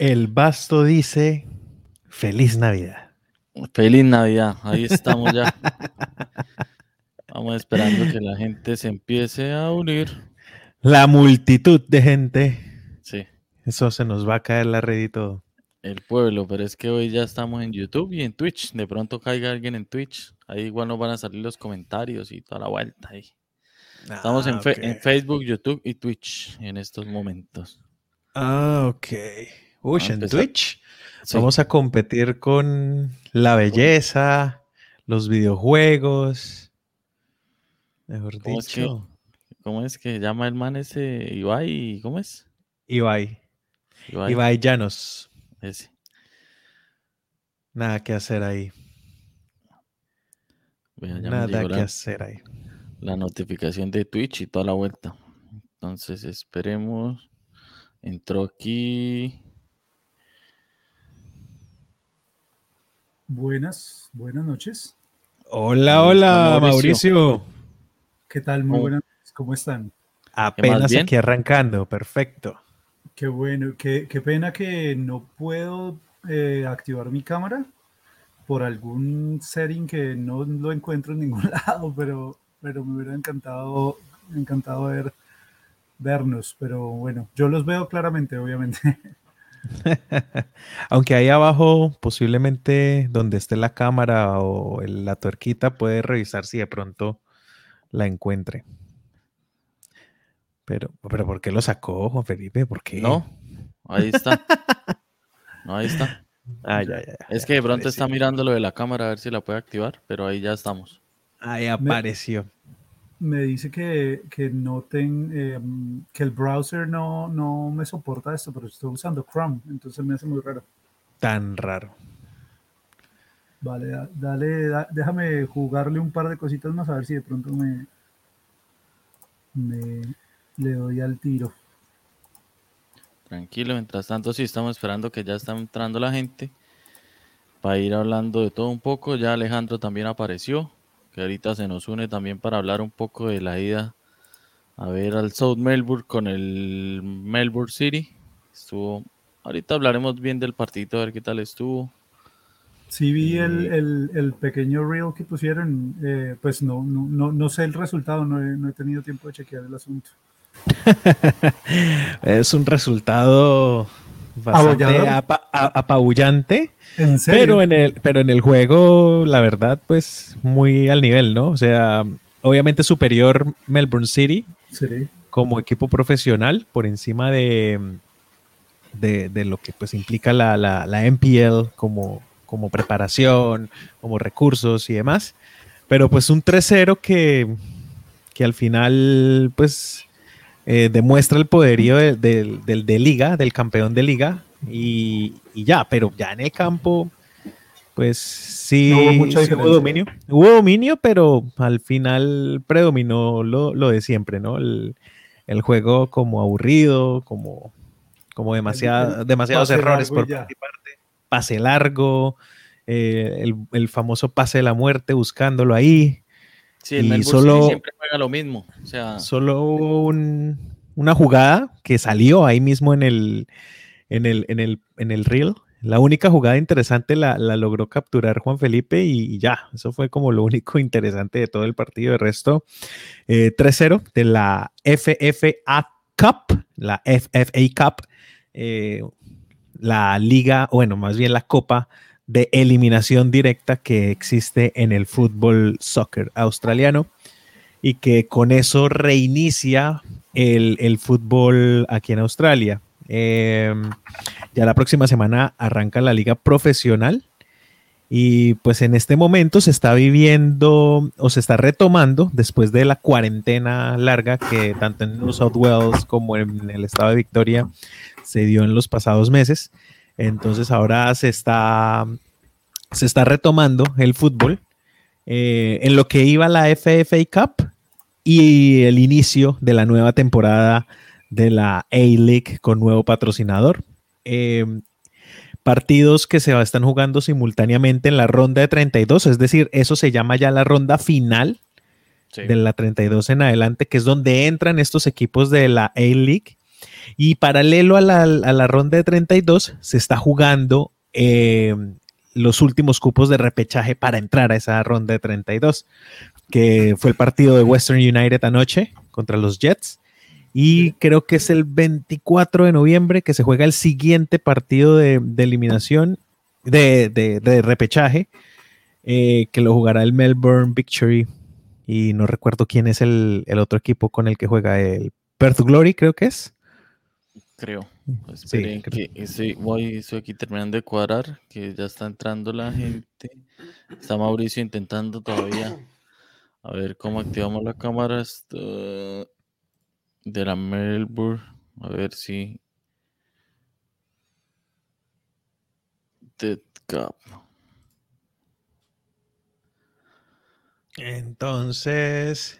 El Basto dice Feliz Navidad. Feliz Navidad, ahí estamos ya. Vamos esperando que la gente se empiece a unir. La multitud de gente. Sí. Eso se nos va a caer la red y todo. El pueblo, pero es que hoy ya estamos en YouTube y en Twitch. De pronto caiga alguien en Twitch. Ahí igual nos van a salir los comentarios y toda la vuelta ahí. Estamos en, Ah, en ok. Facebook, YouTube y Twitch en estos momentos. Ah, ok. Uy, en. Twitch. Sí. Vamos a competir con la belleza, los videojuegos. Mejor ¿Cómo es que- dicho. ¿Cómo es que llama el man ese Ibai? ¿Cómo es? Ibai. Ibai. Ibai Llanos. Ese. Nada que hacer ahí. Vea, Nada que la, hacer ahí. la notificación de Twitch y toda la vuelta. Entonces esperemos. Entró aquí. Buenas, buenas noches. Hola, hola, Mauricio. Mauricio. ¿Qué tal? Muy buenas noches. ¿Cómo están? Apenas aquí arrancando. Perfecto. Qué bueno. Qué, qué pena que no puedo eh, activar mi cámara por algún setting que no lo encuentro en ningún lado, pero, pero me hubiera encantado, encantado ver, vernos. Pero bueno, yo los veo claramente, obviamente. Aunque ahí abajo, posiblemente donde esté la cámara o la tuerquita, puede revisar si de pronto la encuentre. Pero, pero ¿por qué lo sacó, Juan Felipe? ¿Por qué? No, ahí está. No, ahí está. Ah, ya, ya, ya, Es que de pronto apareció. está mirando lo de la cámara a ver si la puede activar, pero ahí ya estamos. Ahí apareció. Me dice que, que no ten, eh, que el browser no, no me soporta esto, pero estoy usando Chrome, entonces me hace muy raro. Tan raro. Vale, da- dale, da- déjame jugarle un par de cositas más a ver si de pronto me, me le doy al tiro. Tranquilo, mientras tanto sí estamos esperando que ya está entrando la gente para ir hablando de todo un poco. Ya Alejandro también apareció, que ahorita se nos une también para hablar un poco de la ida a ver al South Melbourne con el Melbourne City. Estuvo, ahorita hablaremos bien del partidito, a ver qué tal estuvo. Sí vi el, el- el pequeño reel que pusieron, eh, pues no, no, no, no sé el resultado, no he, no he tenido tiempo de chequear el asunto. Es un resultado bastante Abollador. apa- a- apabullante. ¿En serio? Pero en el, pero en el juego, la verdad, pues muy al nivel, ¿no? O sea, obviamente superior Melbourne City Sí. como equipo profesional por encima de, de, de lo que pues implica la, la, la MPL como, como preparación, como recursos y demás. Pero pues un 3-0 que, que al final pues eh, demuestra el poderío de, del- del- de liga, del campeón de liga y, y ya, pero ya en el campo pues sí, No hubo mucha sí hubo diferencia. dominio. Hubo dominio, pero al final predominó lo, lo de siempre, ¿no? El, el juego como aburrido, como, como el demasiados pase errores por parte. Pase largo, eh, el, el famoso pase de la muerte buscándolo ahí. Sí, el Y Melbourne solo- City siempre juega lo mismo. O sea, Solo un- una jugada que salió ahí mismo en el, en el, en el, en el reel. La única jugada interesante la, la logró capturar Juan Felipe y, ya, eso fue como lo único interesante de todo el partido. De resto, eh, 3-0 de la FFA Cup, la FFA Cup, eh, la liga, bueno, más bien la copa de eliminación directa que existe en el fútbol soccer australiano y que con eso reinicia el, el fútbol aquí en Australia. Eh, ya la próxima semana arranca la liga profesional y pues en este momento se está viviendo o se está retomando después de la cuarentena larga que tanto en New South Wales como en el estado de Victoria se dio en los pasados meses. Entonces ahora se está, se está retomando el fútbol eh, en lo que iba la FFA Cup y el inicio de la nueva temporada de la A-League con nuevo patrocinador. Eh, partidos que se están jugando simultáneamente en la ronda de 32, es decir, eso se llama ya la ronda final sí. de la 32 en adelante, que es donde entran estos equipos de la A-League. Y paralelo a la, ronda de 32, se está jugando eh, los últimos cupos de repechaje para entrar a esa ronda de 32, que fue el partido de Western United anoche contra los Jets. Y creo que es el 24 de noviembre que se juega el siguiente partido de, eliminación, de, repechaje, eh, que lo jugará el Melbourne Victory. Y no recuerdo quién es el, otro equipo con el que juega el Perth Glory, creo que es. Creo. sí, que voy, estoy aquí terminando de cuadrar, que ya está entrando la gente. Está Mauricio intentando todavía. A ver cómo activamos la cámara de la Melbourne. A ver si. Dead Cup. Entonces,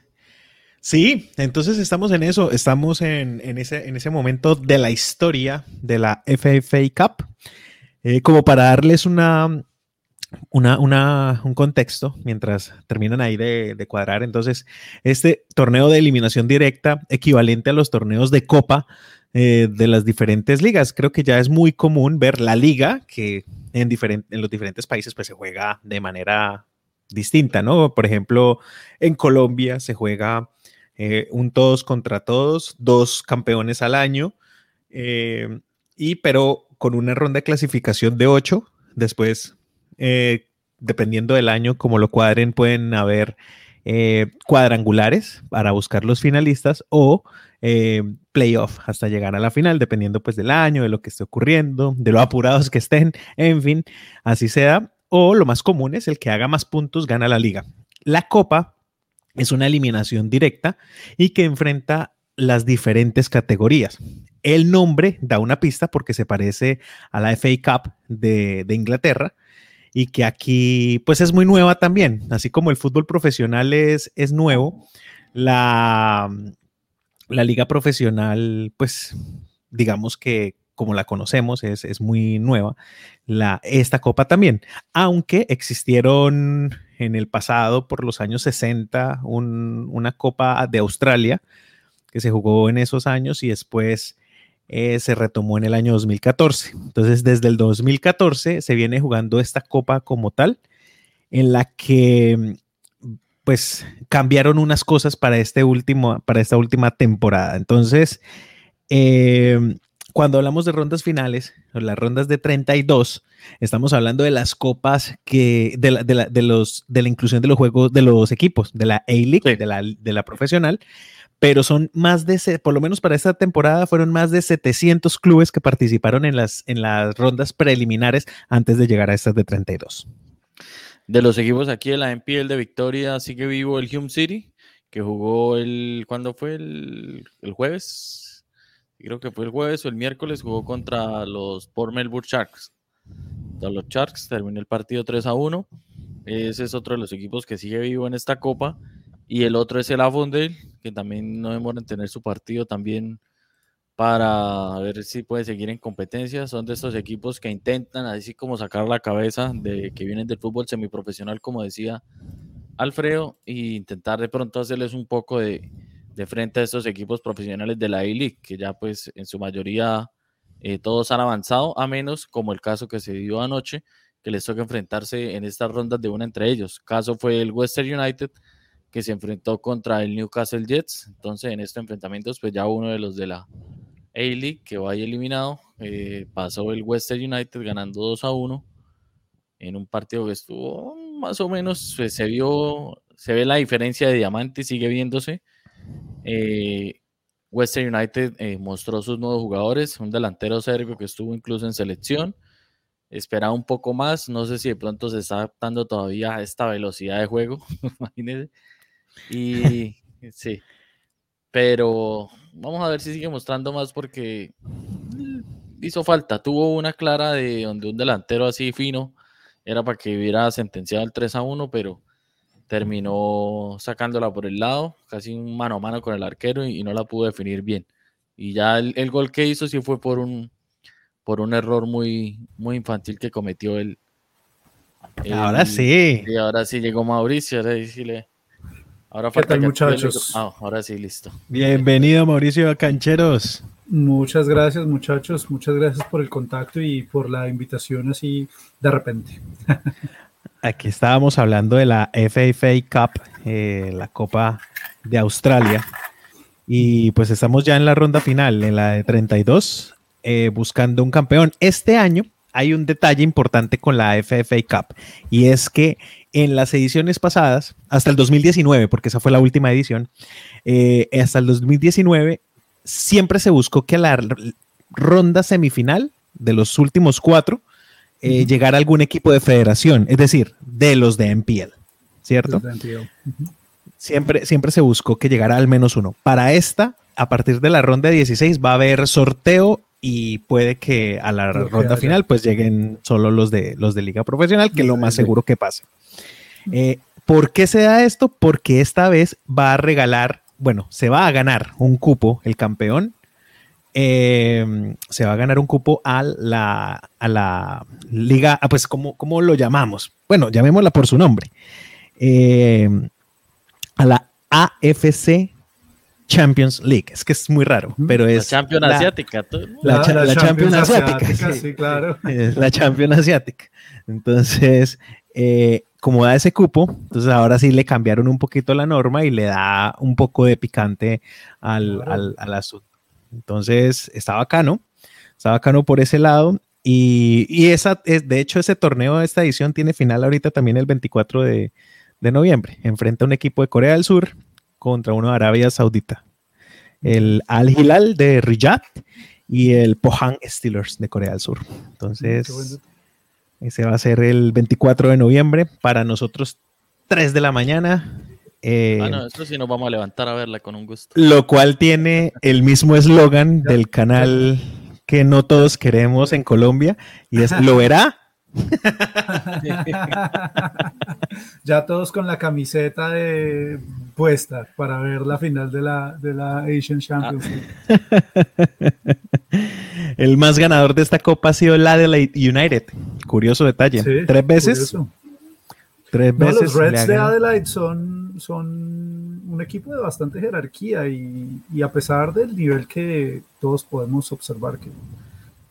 sí, entonces estamos en eso, estamos en, ese, en ese momento de la historia de la FFA Cup. Eh, como para darles una, un contexto mientras terminan ahí de, cuadrar. Entonces, este torneo de eliminación directa, equivalente a los torneos de Copa eh, de las diferentes ligas. Creo que ya es muy común ver la liga que en, en los diferentes países pues, se juega de manera distinta, ¿no? Por ejemplo, en Colombia se juega eh, un todos contra todos, dos campeones al año, eh, y pero con una ronda de clasificación de ocho, después, eh, dependiendo del año, como lo cuadren, pueden haber cuadrangulares para buscar los finalistas o playoff hasta llegar a la final, dependiendo pues del año, de lo que esté ocurriendo, de lo apurados que estén, en fin, así sea o lo más común es el que haga más puntos gana la liga. La copa es una eliminación directa y que enfrenta las diferentes categorías. El nombre da una pista porque se parece a la FA Cup de, Inglaterra y que aquí pues es muy nueva también, así como el fútbol profesional es, es nuevo, la, la liga profesional pues digamos que como la conocemos, es, muy nueva, la, esta copa también, aunque existieron en el pasado, por los años 60, una copa de Australia que se jugó en esos años y después eh, se retomó en el año 2014. Entonces, desde el 2014 se viene jugando esta copa como tal, en la que pues cambiaron unas cosas para, este último, para esta última temporada. Entonces, eh, cuando hablamos de rondas finales, o las rondas de 32, estamos hablando de las copas que, de la, de la, de los, de la inclusión de los juegos, de los equipos, de la A-League, de, la, de la profesional, pero son más de, por lo menos para esta temporada, fueron más de 700 clubes que participaron en las, en las rondas preliminares antes de llegar a estas de 32. De los equipos aquí de la NPL de Victoria sigue vivo el Hume City, que jugó el, ¿cuándo fue? El, el jueves, creo que fue el jueves o el miércoles, jugó contra los Port Melbourne Sharks. los Sharks terminó el partido 3 a 1. Ese es otro de los equipos que sigue vivo en esta copa. Y el otro es el Avondale, que también no demora en tener su partido también para ver si puede seguir en competencia. Son de estos equipos que intentan así como sacar la cabeza de que vienen del fútbol semiprofesional, como decía Alfredo, e intentar de pronto hacerles un poco de, de frente a estos equipos profesionales de la A-League, que ya pues en su mayoría eh, todos han avanzado, a menos como el caso que se dio anoche, que les toca enfrentarse en estas rondas de una entre ellos. Caso fue el Western United, que se enfrentó contra el Newcastle Jets. Entonces, en estos enfrentamientos, pues ya uno de los de la A-League que vaya eliminado, eh, pasó el Western United ganando 2 a 1 en un partido que estuvo más o menos, pues, se vio, se ve la diferencia de diamante, sigue viéndose eh, Western United eh, mostró sus nuevos jugadores, un delantero serbio que estuvo incluso en selección. Esperaba un poco más, no sé si de pronto se está adaptando todavía a esta velocidad de juego, imagínense. Y sí, pero vamos a ver si sigue mostrando más porque hizo falta. Tuvo una clara de donde un delantero así fino era para que hubiera sentenciado el 3 a 1, pero terminó sacándola por el lado, casi un mano a mano con el arquero y, no la pudo definir bien. Y ya el, gol que hizo sí fue por un, por un error muy, muy infantil que cometió él. ahora sí. Y ahora sí llegó Mauricio, ahora sí Ahora ¿Qué falta tal, que- muchachos? Ah, ahora sí, listo. Bienvenido Mauricio Cancheros. Muchas gracias, muchachos. Muchas gracias por el contacto y por la invitación así de repente. Aquí estábamos hablando de la FFA Cup, eh, la Copa de Australia. Y pues estamos ya en la ronda final, en la de 32, eh, buscando un campeón. Este año hay un detalle importante con la FFA Cup y es que en las ediciones pasadas, hasta el 2019, porque esa fue la última edición, eh, hasta el 2019 siempre se buscó que la ronda semifinal de los últimos cuatro eh, Ujú. llegara algún equipo de federación, es decir, de los de MPL, ¿cierto? Siempre, siempre se buscó que llegara al menos uno. Para esta, a partir de la ronda de 16 va a haber sorteo y puede que a la ronda final pues lleguen solo los de los de liga profesional, que es lo más seguro que pase. Eh, ¿Por qué se da esto? Porque esta vez va a regalar, bueno, se va a ganar un cupo, el campeón, eh, se va a ganar un cupo a la, a la liga, ah, pues, ¿cómo, cómo lo llamamos? Bueno, llamémosla por su nombre. Eh, a la AFC Champions League. Es que es muy raro, pero La es Champions la- Asiática. todo- La la Champions Asiática, sí. sí, claro. es la Champions Asiática. Entonces, eh, como da ese cupo, entonces ahora sí le cambiaron un poquito la norma y le da un poco de picante al, Claro. al, al asunto. Entonces, está bacano, está bacano por ese lado. Y, y esa, es, de hecho, ese torneo esta edición tiene final ahorita también el 24 de, de noviembre. Enfrenta a un equipo de Corea del Sur contra uno de Arabia Saudita. El Al Hilal de Riyadh y el Pohang Steelers de Corea del Sur. Entonces, ese va a ser el 24 de noviembre. Para nosotros, 3 de la mañana. Eh, Ah, no, eso sí nos vamos a levantar a verla con un gusto. Lo cual tiene el mismo eslogan del canal que no todos queremos en Colombia. Y es, ¿lo verá? ya todos con la camiseta de puesta para ver la final de la, de la Asian Champions League. El más ganador de esta copa ha sido el Adelaide United. Curioso detalle. Sí, tres veces. curioso. Tres No, veces. los Reds de. Adelaide son, son un equipo de bastante jerarquía y, y a pesar del nivel que todos podemos observar que,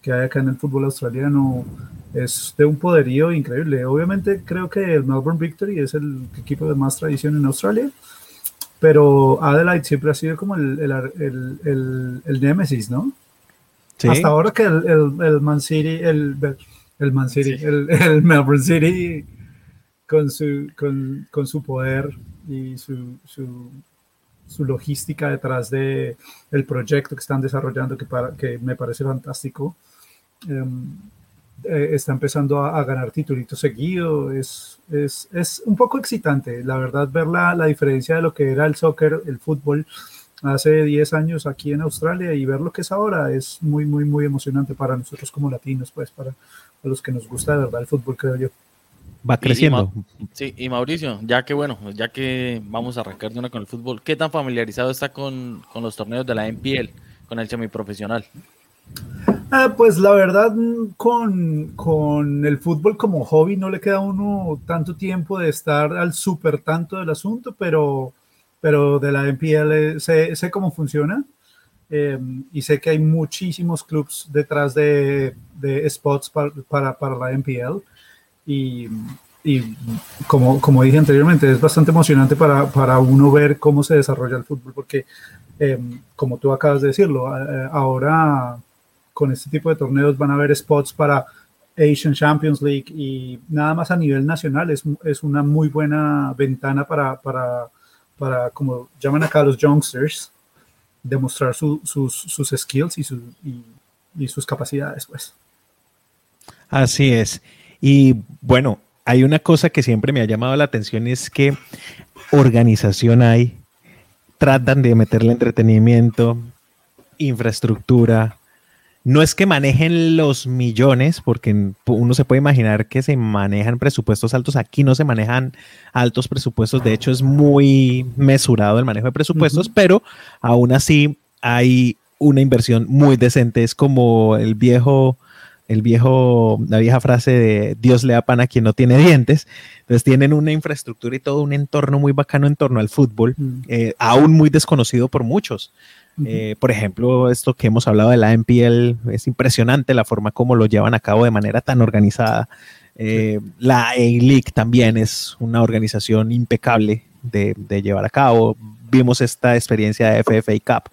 que hay acá en el fútbol australiano, es de un poderío increíble. Obviamente creo que el Melbourne Victory es el equipo de más tradición en Australia, pero Adelaide siempre ha sido como el, el, el, el, el némesis, ¿no? Sí. Hasta ahora que el, el, el Man City, el, el Man City, Sí. el, el Melbourne City con su, con, con su poder y su, su, su logística detrás de el proyecto que están desarrollando, que, para, que me parece fantástico. em, eh, está empezando a, ganar titulitos seguido. Es, es, es un poco excitante, la verdad, ver la, la diferencia de lo que era el soccer, el fútbol hace 10 años aquí en Australia y ver lo que es ahora es muy, muy, muy emocionante para nosotros como latinos, pues para, para los que nos gusta de verdad el fútbol, creo yo. Va creciendo. Sí, y Mauricio, ya que bueno, ya que vamos a arrancar de una con el fútbol, ¿qué tan familiarizado está con, con los torneos de la NPL, con el semiprofesional? Ah, pues la verdad, con, con el fútbol como hobby no le queda a uno tanto tiempo de estar al súper tanto del asunto, pero, pero de la NPL sé, sé cómo funciona eh, y sé que hay muchísimos clubs detrás de, de spots para, para, para la NPL y, y como, como dije anteriormente, es bastante emocionante para, para uno ver cómo se desarrolla el fútbol, porque eh, como tú acabas de decirlo, eh, ahora con este tipo de torneos van a haber spots para Asian Champions League y nada más a nivel nacional es, es una muy buena ventana para, para, para, como llaman acá los youngsters, demostrar su, sus, sus skills y, su, y, y sus capacidades, pues. Así es. Y bueno, hay una cosa que siempre me ha llamado la atención y es que organización hay, tratan de meterle entretenimiento, infraestructura. No es que manejen los millones, porque uno se puede imaginar que se manejan presupuestos altos. Aquí no se manejan altos presupuestos. De hecho, es muy mesurado el manejo de presupuestos, uh -huh. pero aún así hay una inversión muy decente. Es como el viejo el viejo, la vieja frase de Dios le da pan a quien no tiene dientes. Entonces tienen una infraestructura y todo un entorno muy bacano en torno al fútbol, mm. eh, aún muy desconocido por muchos. Eh, por ejemplo, esto que hemos hablado de la NPL, es impresionante la forma como lo llevan a cabo de manera tan organizada. Eh, la A-League también es una organización impecable de, de llevar a cabo vimos esta experiencia de FFA Cup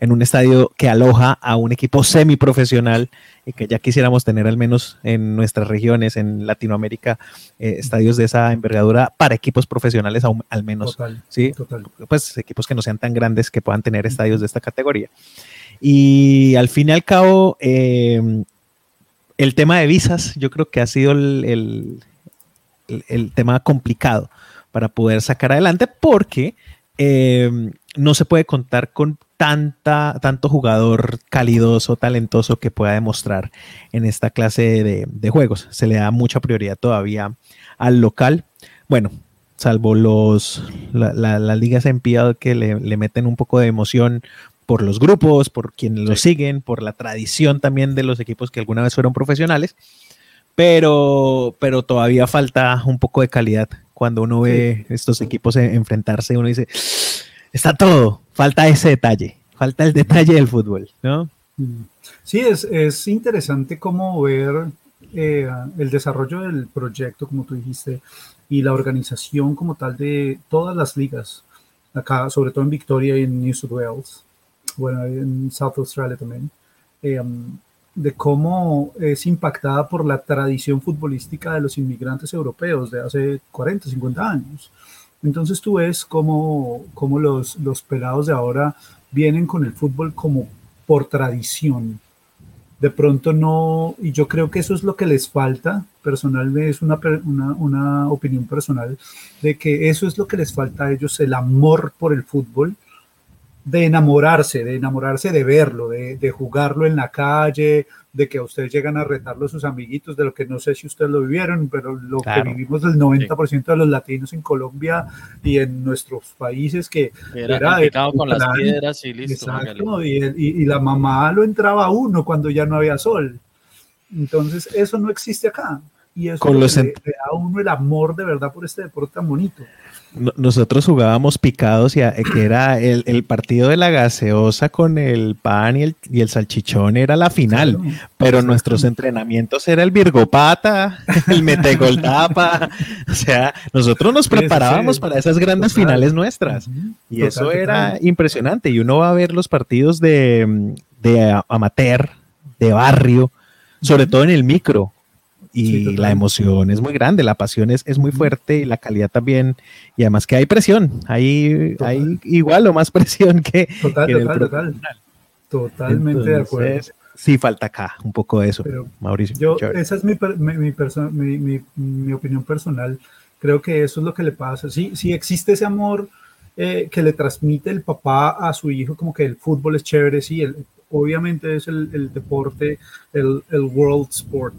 en un estadio que aloja a un equipo semiprofesional y que ya quisiéramos tener al menos en nuestras regiones, en Latinoamérica, eh, estadios de esa envergadura para equipos profesionales al menos. ¿sí? Pues equipos que no sean tan grandes que puedan tener estadios de esta categoría. Y al fin y al cabo, eh, el tema de visas yo creo que ha sido el, el tema complicado para poder sacar adelante porque eh, no se puede contar con tanta, tanto jugador calidoso, talentoso que pueda demostrar en esta clase de, juegos. Se le da mucha prioridad todavía al local. Bueno, salvo los las ligas en que le, le, meten un poco de emoción por los grupos, por quienes lo siguen, por la tradición también de los equipos que alguna vez fueron profesionales. Pero, pero todavía falta un poco de calidad cuando uno ve estos equipos enfrentarse, uno dice, está todo, falta ese detalle, falta el detalle del fútbol, ¿no? Sí, es, interesante cómo ver eh, el desarrollo del proyecto, como tú dijiste, y la organización como tal de todas las ligas, acá, sobre todo en Victoria y en New South Wales, bueno, en South Australia también. Eh, um, de cómo es impactada por la tradición futbolística de los inmigrantes europeos de hace 40, 50 años. Entonces tú ves cómo, cómo los, los pelados de ahora vienen con el fútbol como por tradición. De pronto no, y yo creo que eso es lo que les falta, personalmente es una, una, una opinión personal, de que eso es lo que les falta a ellos, el amor por el fútbol de enamorarse, de enamorarse de verlo, de, de, jugarlo en la calle, de que a ustedes llegan a retarlo sus amiguitos, de lo que no sé si ustedes lo vivieron, pero lo que vivimos del 90% de los latinos en Colombia y en nuestros países que era, era con las piedras y listo. Exacto, y, y, la mamá lo entraba a uno cuando ya no había sol. Entonces, eso no existe acá. Y eso le, le da a uno el amor de verdad por este deporte tan bonito nosotros jugábamos picados y que era el, partido de la gaseosa con el pan y el, y el salchichón era la final, pero nuestros entrenamientos era el virgopata, el metegoldapa, o sea, nosotros nos preparábamos para esas grandes finales nuestras. Y eso era impresionante. Y uno va a ver los partidos de, de amateur, de barrio, sobre todo en el micro, y la emoción es muy grande, la pasión es, es, muy fuerte y la calidad también, y además que hay presión, hay, hay igual o más presión que, total, total, total. Totalmente de acuerdo. Sí, falta acá un poco de eso, Mauricio. Yo, esa es mi, mi, mi, mi, opinión personal. Creo que eso es lo que le pasa. Sí, sí existe ese amor eh, que le transmite el papá a su hijo, como que el fútbol es chévere, sí, el, obviamente es el, el deporte, el, el world sport,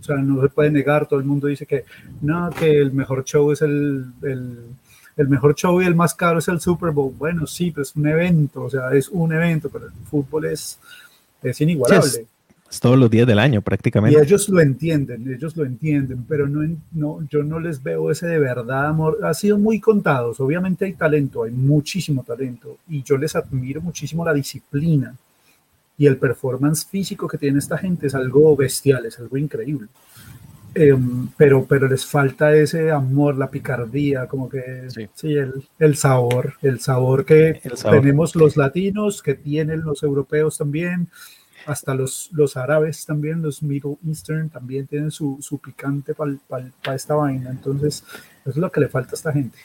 o sea, no se puede negar, todo el mundo dice que no, que el mejor show es el, el, mejor show y el más caro es el Super Bowl. Bueno, sí, pero es un evento, o sea, es un evento, pero el fútbol es, es inigualable. es, todos los días del año prácticamente. Y ellos lo entienden, ellos lo entienden, pero no, no, yo no les veo ese de verdad amor. Ha sido muy contados, obviamente hay talento, hay muchísimo talento, y yo les admiro muchísimo la disciplina y el performance físico que tiene esta gente es algo bestial, es algo increíble. Em, pero, pero les falta ese amor, la picardía, como que sí, el, el, sabor, el sabor que tenemos los latinos, que tienen los europeos también, hasta los, los árabes también, los Middle Eastern también tienen su, su picante para esta vaina. Entonces, es lo que le falta a esta gente.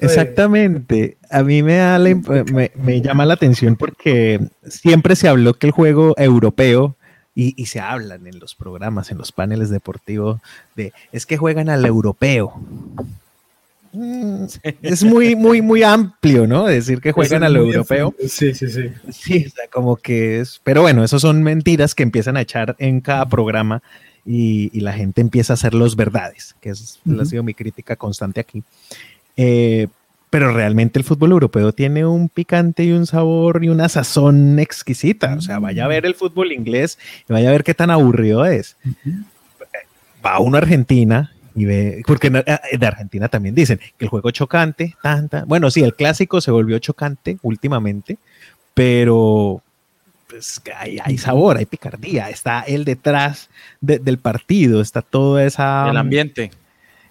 Exactamente. A mí me, da me, llama la atención porque siempre se habló que el juego europeo, y, se hablan en los programas, en los paneles deportivos, de es que juegan al europeo. Mm, es muy, muy, muy amplio, ¿no? Decir que juegan al europeo. Sí, sí, sí. Sí, o sea, como que es. Pero bueno, eso son mentiras que empiezan a echar en cada programa y, la gente empieza a hacer los verdades, que es, ha sido mi crítica constante aquí. Eh, pero realmente el fútbol europeo tiene un picante y un sabor y una sazón exquisita. O sea, vaya a ver el fútbol inglés y vaya a ver qué tan aburrido es. Va a una Argentina y ve, porque eh, de Argentina también dicen que el juego chocante, tanta. Bueno, sí, el clásico se volvió chocante últimamente, pero pues, hay, sabor, hay picardía, está el detrás del partido, está todo esa... El ambiente.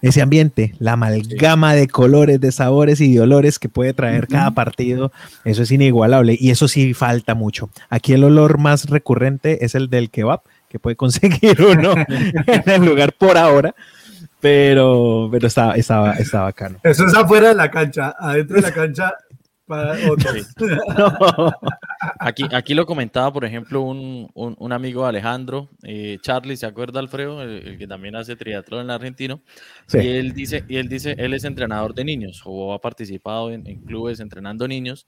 Ese ambiente, la amalgama de colores, de sabores y de olores que puede traer cada partido, eso es inigualable y eso sí falta mucho. Aquí el olor más recurrente es el del kebab, que puede conseguir uno en el lugar por ahora, pero, pero estaba, estaba, estaba bacano. Eso es afuera de la cancha, adentro de la cancha aquí, aquí lo comentaba, por ejemplo, un, un, amigo Alejandro, eh, Charlie, ¿se acuerda, Alfredo? El, que también hace triatlón en argentino. Y él dice, y él dice, él es entrenador de niños o ha participado en, clubes entrenando niños.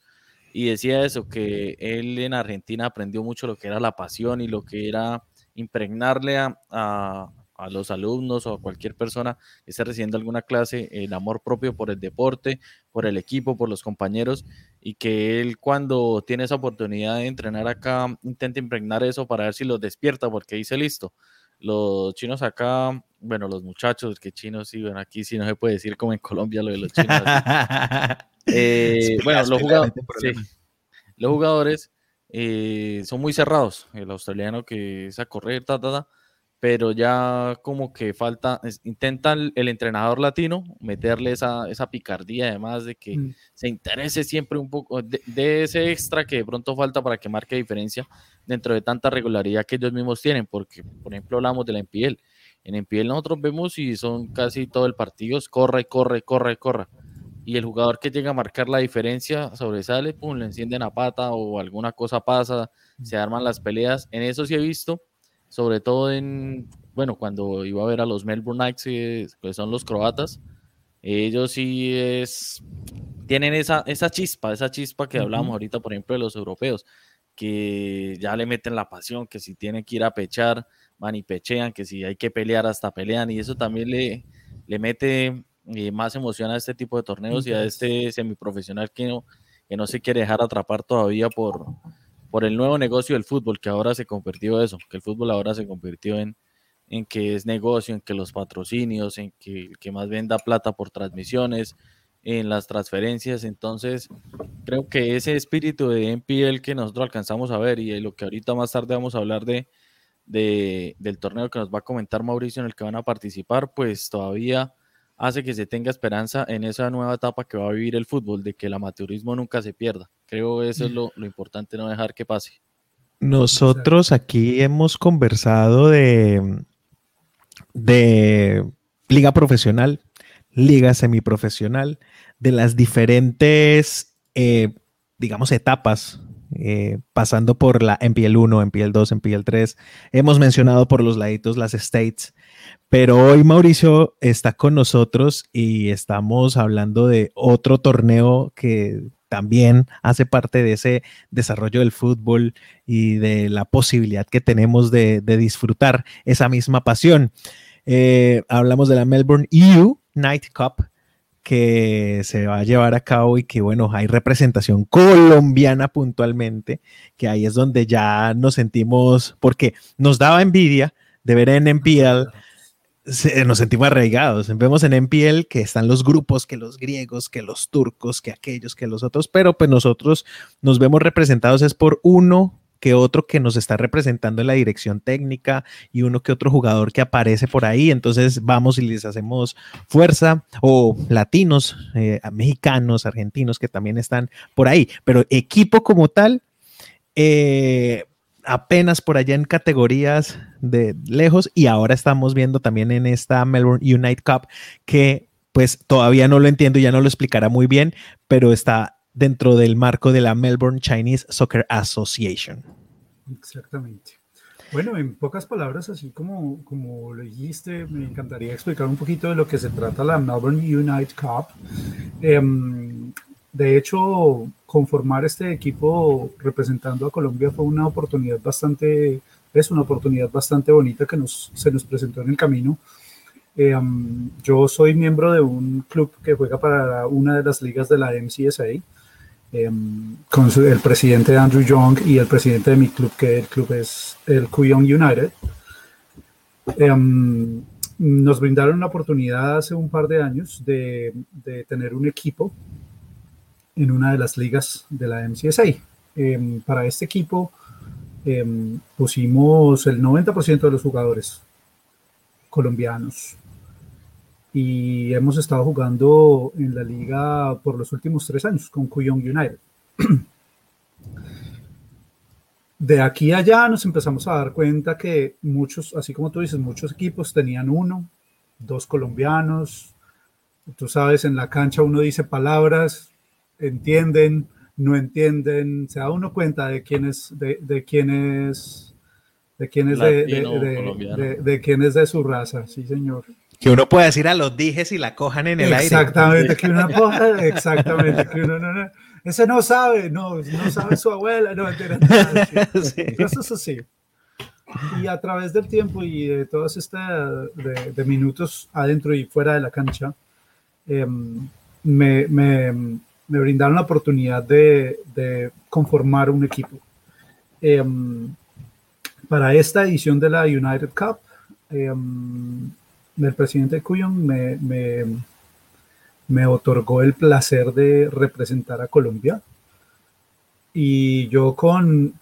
Y decía eso, que él en Argentina aprendió mucho lo que era la pasión y lo que era impregnarle a a los alumnos o a cualquier persona que esté recibiendo alguna clase el amor propio por el deporte, por el equipo, por los compañeros y que él cuando tiene esa oportunidad de entrenar acá intenta impregnar eso para ver si los despierta porque dice listo. Los chinos acá, bueno, los muchachos, que chinos sí, bueno, aquí sí no se puede decir como en Colombia lo de los chinos. Eh, bueno, los, jugadores, los jugadores eh, son muy cerrados. El australiano que es a correr, ta, ta, ta pero ya como que falta, intenta el, entrenador latino meterle esa, esa, picardía, además de que mm. se interese siempre un poco de, ese extra que de pronto falta para que marque diferencia dentro de tanta regularidad que ellos mismos tienen, porque por ejemplo hablamos de la NPL. En NPL nosotros vemos y son casi todo el partido, corre, corre, corre, corre. Y el jugador que llega a marcar la diferencia sobresale, pum, le encienden a pata o alguna cosa pasa, mm. se arman las peleas. En eso sí he visto sobre todo en, bueno, cuando iba a ver a los Melbourne Knights, que pues son los croatas, ellos sí es, tienen esa, esa chispa, esa chispa que hablamos ahorita, por ejemplo, de los europeos, que ya le meten la pasión, que si tienen que ir a pechar, van y pechean, que si hay que pelear, hasta pelean, y eso también le, le mete eh, más emoción a este tipo de torneos y a este semiprofesional que no, que no se quiere dejar atrapar todavía por, por el nuevo negocio del fútbol, que ahora se convirtió eso, que el fútbol ahora se convirtió en, en que es negocio, en que los patrocinios, en que el que más venda plata por transmisiones, en las transferencias. Entonces, creo que ese espíritu de NPL que nosotros alcanzamos a ver y lo que ahorita más tarde vamos a hablar de, de, del torneo que nos va a comentar Mauricio en el que van a participar, pues todavía hace que se tenga esperanza en esa nueva etapa que va a vivir el fútbol, de que el amateurismo nunca se pierda. Creo que eso es lo, importante, no dejar que pase. Nosotros aquí hemos conversado de, de liga profesional, liga semiprofesional, de las diferentes, eh, digamos, etapas eh, pasando por la MPL 1, MPL 2, MPL 3. Hemos mencionado por los laditos las states, pero hoy Mauricio está con nosotros y estamos hablando de otro torneo que también hace parte de ese desarrollo del fútbol y de la posibilidad que tenemos de, disfrutar esa misma pasión. Eh, hablamos de la Melbourne EU Night Cup, que se va a llevar a cabo y que, bueno, hay representación colombiana puntualmente, que ahí es donde ya nos sentimos, porque nos daba envidia de ver en NPL, nos sentimos arraigados. Vemos en NPL que están los grupos, que los griegos, que los turcos, que aquellos, que los otros, pero pues nosotros nos vemos representados es por uno que otro que nos está representando en la dirección técnica y uno que otro jugador que aparece por ahí. Entonces vamos y les hacemos fuerza o latinos, eh, mexicanos, argentinos que también están por ahí. Pero equipo como tal, eh, apenas por allá en categorías de lejos y ahora estamos viendo también en esta Melbourne Unite Cup que pues todavía no lo entiendo, ya no lo explicará muy bien, pero está dentro del marco de la Melbourne Chinese Soccer Association. Exactamente. Bueno, en pocas palabras, así como, como lo dijiste, me encantaría explicar un poquito de lo que se trata la Melbourne Unite Cup. Em, de hecho, conformar este equipo representando a Colombia fue una oportunidad bastante, es una oportunidad bastante bonita que nos, se nos presentó en el camino. Eh, yo soy miembro de un club que juega para una de las ligas de la MCSA, um, con el presidente Andrew Young y el presidente de mi club, que el club es el Kuyong United. Um, nos brindaron la oportunidad hace un par de años de, de, tener un equipo en una de las ligas de la MCSA. para este equipo pusimos el 90% de los jugadores colombianos y hemos estado jugando en la liga por los últimos tres años con Cuyong United. De aquí a allá nos empezamos a dar cuenta que muchos, así como tú dices, muchos equipos tenían uno, dos colombianos. Tú sabes, en la cancha uno dice palabras, entienden, no entienden, se da uno cuenta de quién es, de, de quién es, de quién es de, de, de, quién es de su raza, sí señor. Que uno puede decir a los dijes y la cojan en el exactamente, aire. Que uno coja, exactamente, que uno no, no, ese no sabe, no, no sabe su abuela, no, entiende sí. Eso es así. Y a través del tiempo y de todas estas de, de, minutos adentro y fuera de la cancha, eh, me, me, me, brindaron la oportunidad de, conformar un equipo. Eh, para esta edición de la United Cup, eh, el presidente Cuyón me, me, otorgó el placer de representar a Colombia. Y yo con,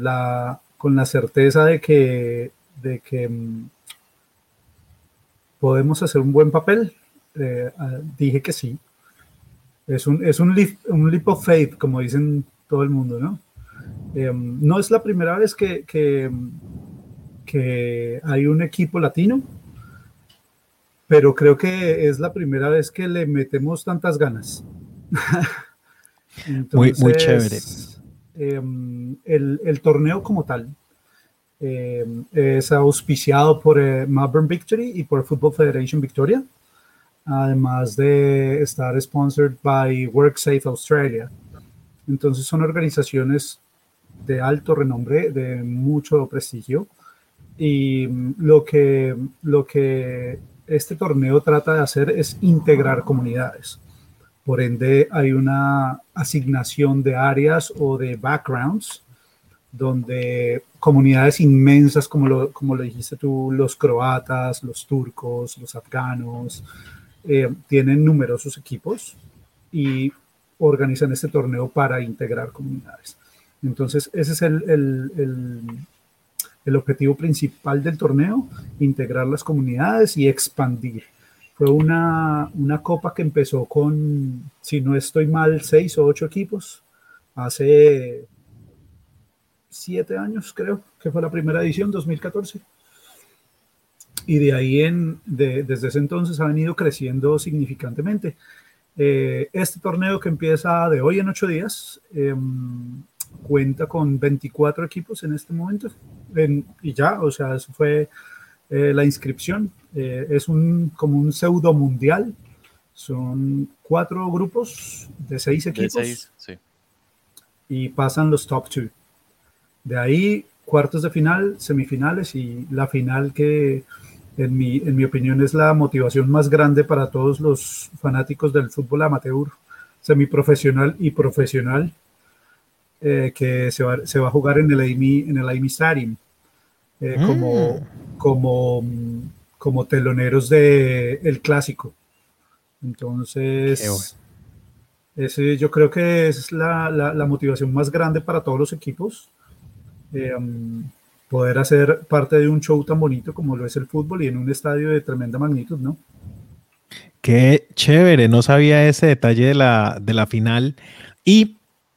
la, con la certeza de que, de que mm, podemos hacer un buen papel, eh, ah, dije que sí. Es un, es un, leap, un leap of faith, como dicen todo el mundo, ¿no? Eh, no es la primera vez que, que, que hay un equipo latino pero creo que es la primera vez que le metemos tantas ganas. Entonces, muy, muy chévere. Eh, el, el, torneo como tal eh, es auspiciado por eh, Melbourne Victory y por Football Federation Victoria, además de estar sponsored by WorkSafe Australia. Entonces son organizaciones de alto renombre, de mucho prestigio. Y lo que, lo que este torneo trata de hacer es integrar comunidades. Por ende, hay una asignación de áreas o de backgrounds donde comunidades inmensas, como lo, como lo dijiste tú, los croatas, los turcos, los afganos, eh, tienen numerosos equipos y organizan este torneo para integrar comunidades. Entonces, ese es el, el, el el objetivo principal del torneo, integrar las comunidades y expandir. Fue una, una copa que empezó con, si no estoy mal, seis o ocho equipos, hace siete años creo, que fue la primera edición, 2014. Y de ahí en, de, desde ese entonces ha venido creciendo significantemente. Eh, este torneo que empieza de hoy en ocho días, eh, cuenta con 24 equipos en este momento y ya, o sea, eso fue eh, la inscripción. Eh, es un como un pseudo mundial. Son cuatro grupos de seis equipos. De seis, sí. Y pasan los top two. De ahí, cuartos de final, semifinales y la final que, en mi, en mi opinión, es la motivación más grande para todos los fanáticos del fútbol amateur, semiprofesional y profesional eh, que se va, se va, a jugar en el Amy, en el Amy Stadium eh, como, mm. como, como teloneros del el clásico. Entonces, ese, yo creo que es la, la, la, motivación más grande para todos los equipos. Eh, um, poder hacer parte de un show tan bonito como lo es el fútbol y en un estadio de tremenda magnitud, ¿no? Qué chévere, no sabía ese detalle de la, de la final. Y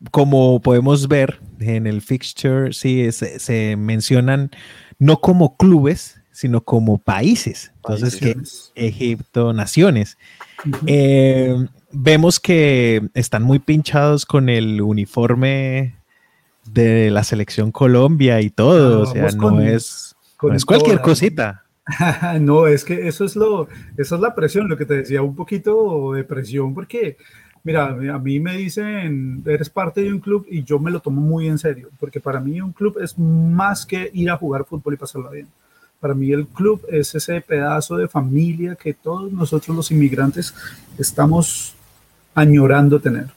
como podemos ver en el fixture, sí, se, mencionan no como clubes, sino como países. Entonces, que Egipto, naciones. Eh, vemos que están muy pinchados con el uniforme de la selección Colombia y todo. o sea, no, es, es cualquier cosita. no, es que eso es lo, esa es la presión, lo que te decía, un poquito de presión, porque Mira, a mí me dicen, eres parte de un club y yo me lo tomo muy en serio, porque para mí un club es más que ir a jugar fútbol y pasarla bien. Para mí el club es ese pedazo de familia que todos nosotros los inmigrantes estamos añorando tener.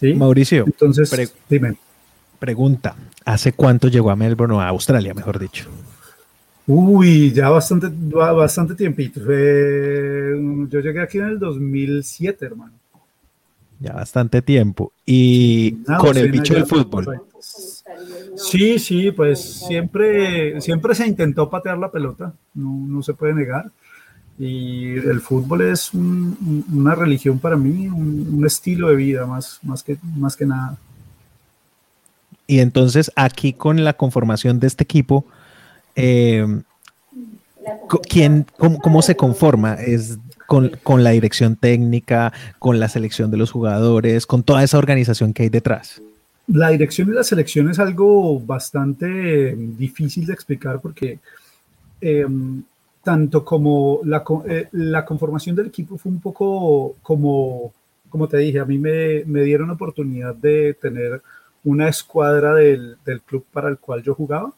¿Sí? Mauricio, entonces, dime. Pregunta, ¿hace cuánto llegó a Melbourne o a Australia, mejor dicho? Uy, ya bastante, bastante tiempito. yo llegué aquí en el 2007, hermano. Ya bastante tiempo. Y con el bicho del fútbol. Sí, sí, pues siempre, siempre se intentó patear la pelota, no, se puede negar. Y el fútbol es una religión para mí, un, estilo de vida más, más, que, más que nada. Y entonces aquí con la conformación de este equipo, eh, ¿quién, cómo, se conforma? ¿Es con, con, la dirección técnica, con la selección de los jugadores, con toda esa organización que hay detrás? La dirección de la selección es algo bastante difícil de explicar porque em, tanto como la, eh, la, conformación del equipo fue un poco como, como te dije, a mí me, me dieron oportunidad de tener una escuadra del, del, club para el cual yo jugaba,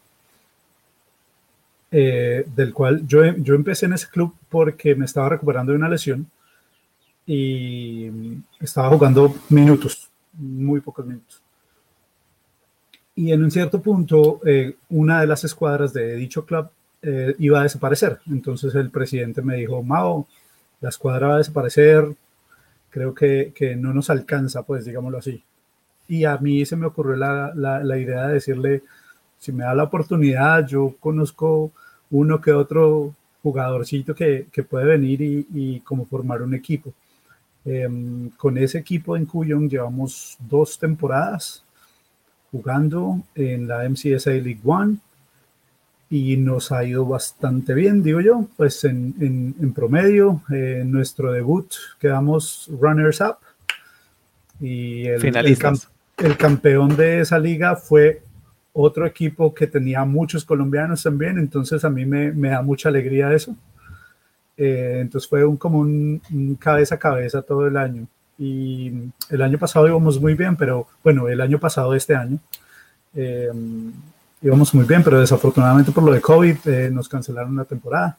eh, del cual yo, yo empecé en ese club porque me estaba recuperando de una lesión y estaba jugando minutos, muy pocos minutos. Y en un cierto punto, eh, una de las escuadras de dicho club eh, iba a desaparecer. Entonces el presidente me dijo, Mao, la escuadra va a desaparecer, creo que, que no nos alcanza, pues digámoslo así. Y a mí se me ocurrió la, la, idea de decirle, si me da la oportunidad, yo conozco uno que otro jugadorcito que, que puede venir y, y, como formar un equipo. Em, con ese equipo en Cuyón llevamos dos temporadas jugando en la MCSA League One y nos ha ido bastante bien, digo yo, pues en, en, promedio, en nuestro debut quedamos runners up y el, el, campeón de esa liga fue otro equipo que tenía muchos colombianos también, entonces a mí me, me da mucha alegría eso. Eh, entonces fue un, como un cabeza a cabeza todo el año y el año pasado íbamos muy bien, pero bueno, el año pasado, este año, eh, íbamos muy bien, pero desafortunadamente por lo de COVID eh, nos cancelaron la temporada.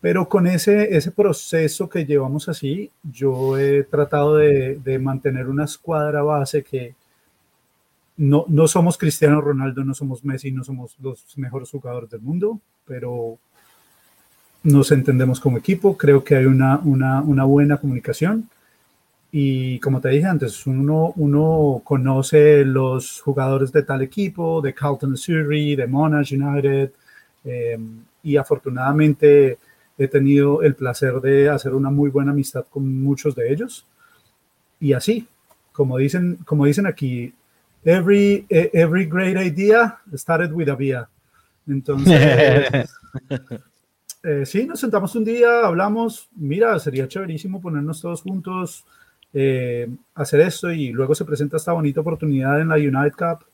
Pero con ese, ese proceso que llevamos así, yo he tratado de, de mantener una escuadra base que no, no somos Cristiano Ronaldo, no somos Messi, no somos los mejores jugadores del mundo, pero nos entendemos como equipo, creo que hay una, una, una buena comunicación y como te dije antes, uno, uno conoce los jugadores de tal equipo, de Carlton Surrey, de Monash United, eh, y afortunadamente he tenido el placer de hacer una muy buena amistad con muchos de ellos. Y así, como dicen, como dicen aquí, every, e, every great idea started with a vía. Entonces, eh, sí, nos sentamos un día, hablamos, mira, sería chéverísimo ponernos todos juntos, eh, hacer esto y luego se presenta esta bonita oportunidad en la United Cup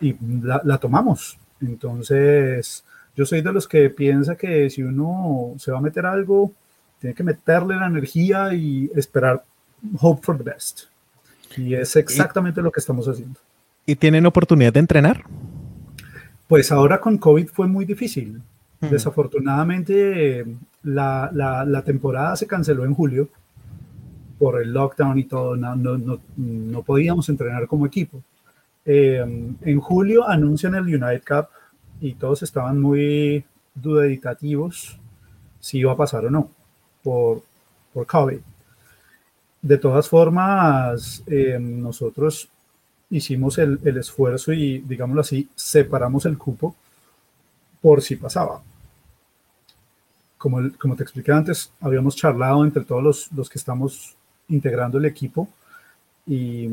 y la, tomamos. Entonces, yo soy de los que piensa que si uno se va a meter algo, tiene que meterle la energía y esperar hope for the best. Y es exactamente lo que estamos haciendo. ¿Y tienen oportunidad de entrenar? Pues ahora con COVID fue muy difícil. Hmm. Desafortunadamente, la, la, la, temporada se canceló en julio por el lockdown y todo, no, no, no, podíamos entrenar como equipo. Eh, en julio anuncian el United Cup y todos estaban muy duditativos si iba a pasar o no por, por COVID. De todas formas, eh, nosotros hicimos el, el, esfuerzo y, digámoslo así, separamos el cupo por si pasaba. Como, como te expliqué antes, habíamos charlado entre todos los, los que estamos integrando el equipo y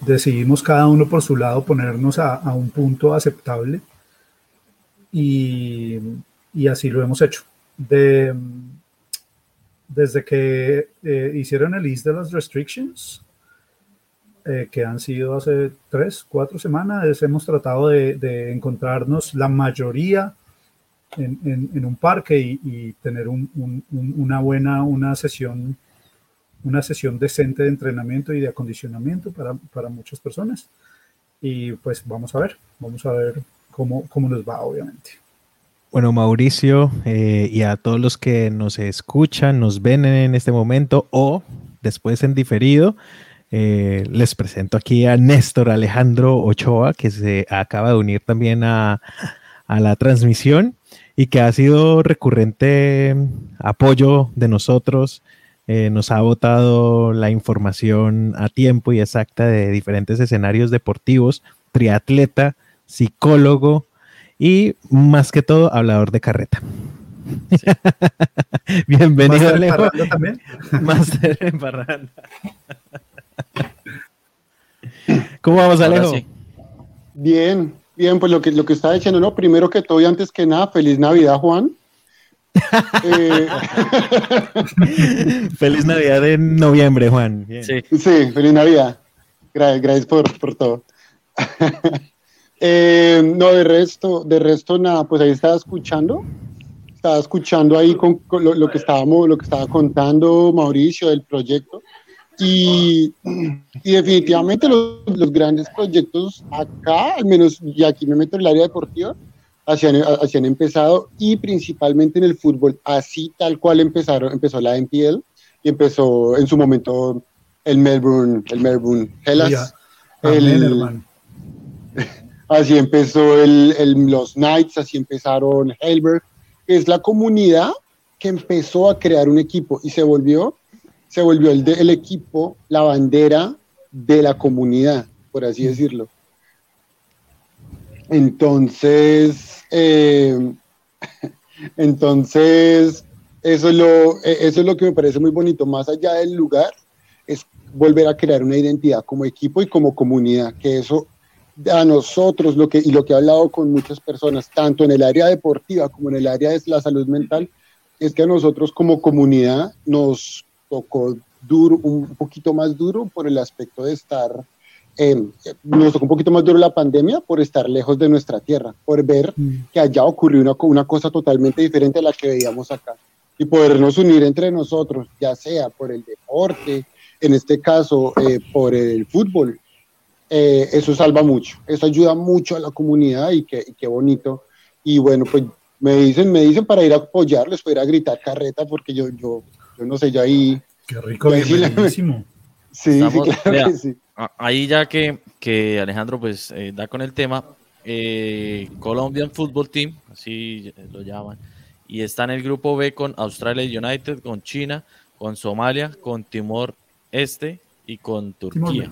decidimos cada uno por su lado ponernos a, un punto aceptable y, y, así lo hemos hecho. De, desde que eh, hicieron el list de las restrictions, eh, que han sido hace tres, cuatro semanas, hemos tratado de, encontrarnos la mayoría en, un parque y, tener un, un, una buena, una sesión una sesión decente de entrenamiento y de acondicionamiento para, para, muchas personas. Y pues vamos a ver, vamos a ver cómo, cómo nos va, obviamente. Bueno, Mauricio, eh, y a todos los que nos escuchan, nos ven en este momento o después en diferido, eh, les presento aquí a Néstor Alejandro Ochoa, que se acaba de unir también a, a la transmisión y que ha sido recurrente apoyo de nosotros. Eh, nos ha votado la información a tiempo y exacta de diferentes escenarios deportivos, triatleta, psicólogo y más que todo hablador de carreta. Bienvenido, Alejo. también? Master en parranda. ¿Cómo vamos, Alejo? Bien, bien, pues lo que, lo que estaba diciendo, ¿no? Primero que todo y antes que nada, feliz Navidad, Juan. Eh, feliz Navidad en noviembre, Juan. Sí. feliz Navidad. Gracias, gracias por, por todo. Eh, no, de resto, de resto nada, pues ahí estaba escuchando, estaba escuchando ahí con, lo, que estábamos, lo que estaba contando Mauricio del proyecto. Y, y definitivamente los, los, grandes proyectos acá, al menos, y aquí me meto en el área deportiva, así han, empezado y principalmente en el fútbol, así tal cual empezaron, empezó la NPL y empezó en su momento el Melbourne, el Melbourne Hellas. el, así empezó el, los Knights, así empezaron Helberg, que es la comunidad que empezó a crear un equipo y se volvió, se volvió el, el equipo, la bandera de la comunidad, por así decirlo. Entonces, eh, entonces, eso es, lo, eso es lo que me parece muy bonito, más allá del lugar, es volver a crear una identidad como equipo y como comunidad, que eso a nosotros, lo que, y lo que he hablado con muchas personas, tanto en el área deportiva como en el área de la salud mental, es que a nosotros como comunidad nos tocó duro, un poquito más duro por el aspecto de estar, eh, nos tocó un poquito más duro la pandemia por estar lejos de nuestra tierra, por ver mm. que allá ocurrió una, una cosa totalmente diferente a la que veíamos acá y podernos unir entre nosotros, ya sea por el deporte, en este caso eh, por el fútbol, eh, eso salva mucho, eso ayuda mucho a la comunidad y qué, qué bonito. Y bueno, pues me dicen, me dicen para ir a apoyarles, para ir a gritar carreta, porque yo, yo, yo no sé, yo ahí... Qué rico, bienvenidísimo. Sí, sí, claro que sí. Ahí ya que, que Alejandro pues eh, da con el tema, eh, Colombian Football Team, así lo llaman, y está en el grupo B con Australia United, con China, con Somalia, con Timor Este y con Turquía.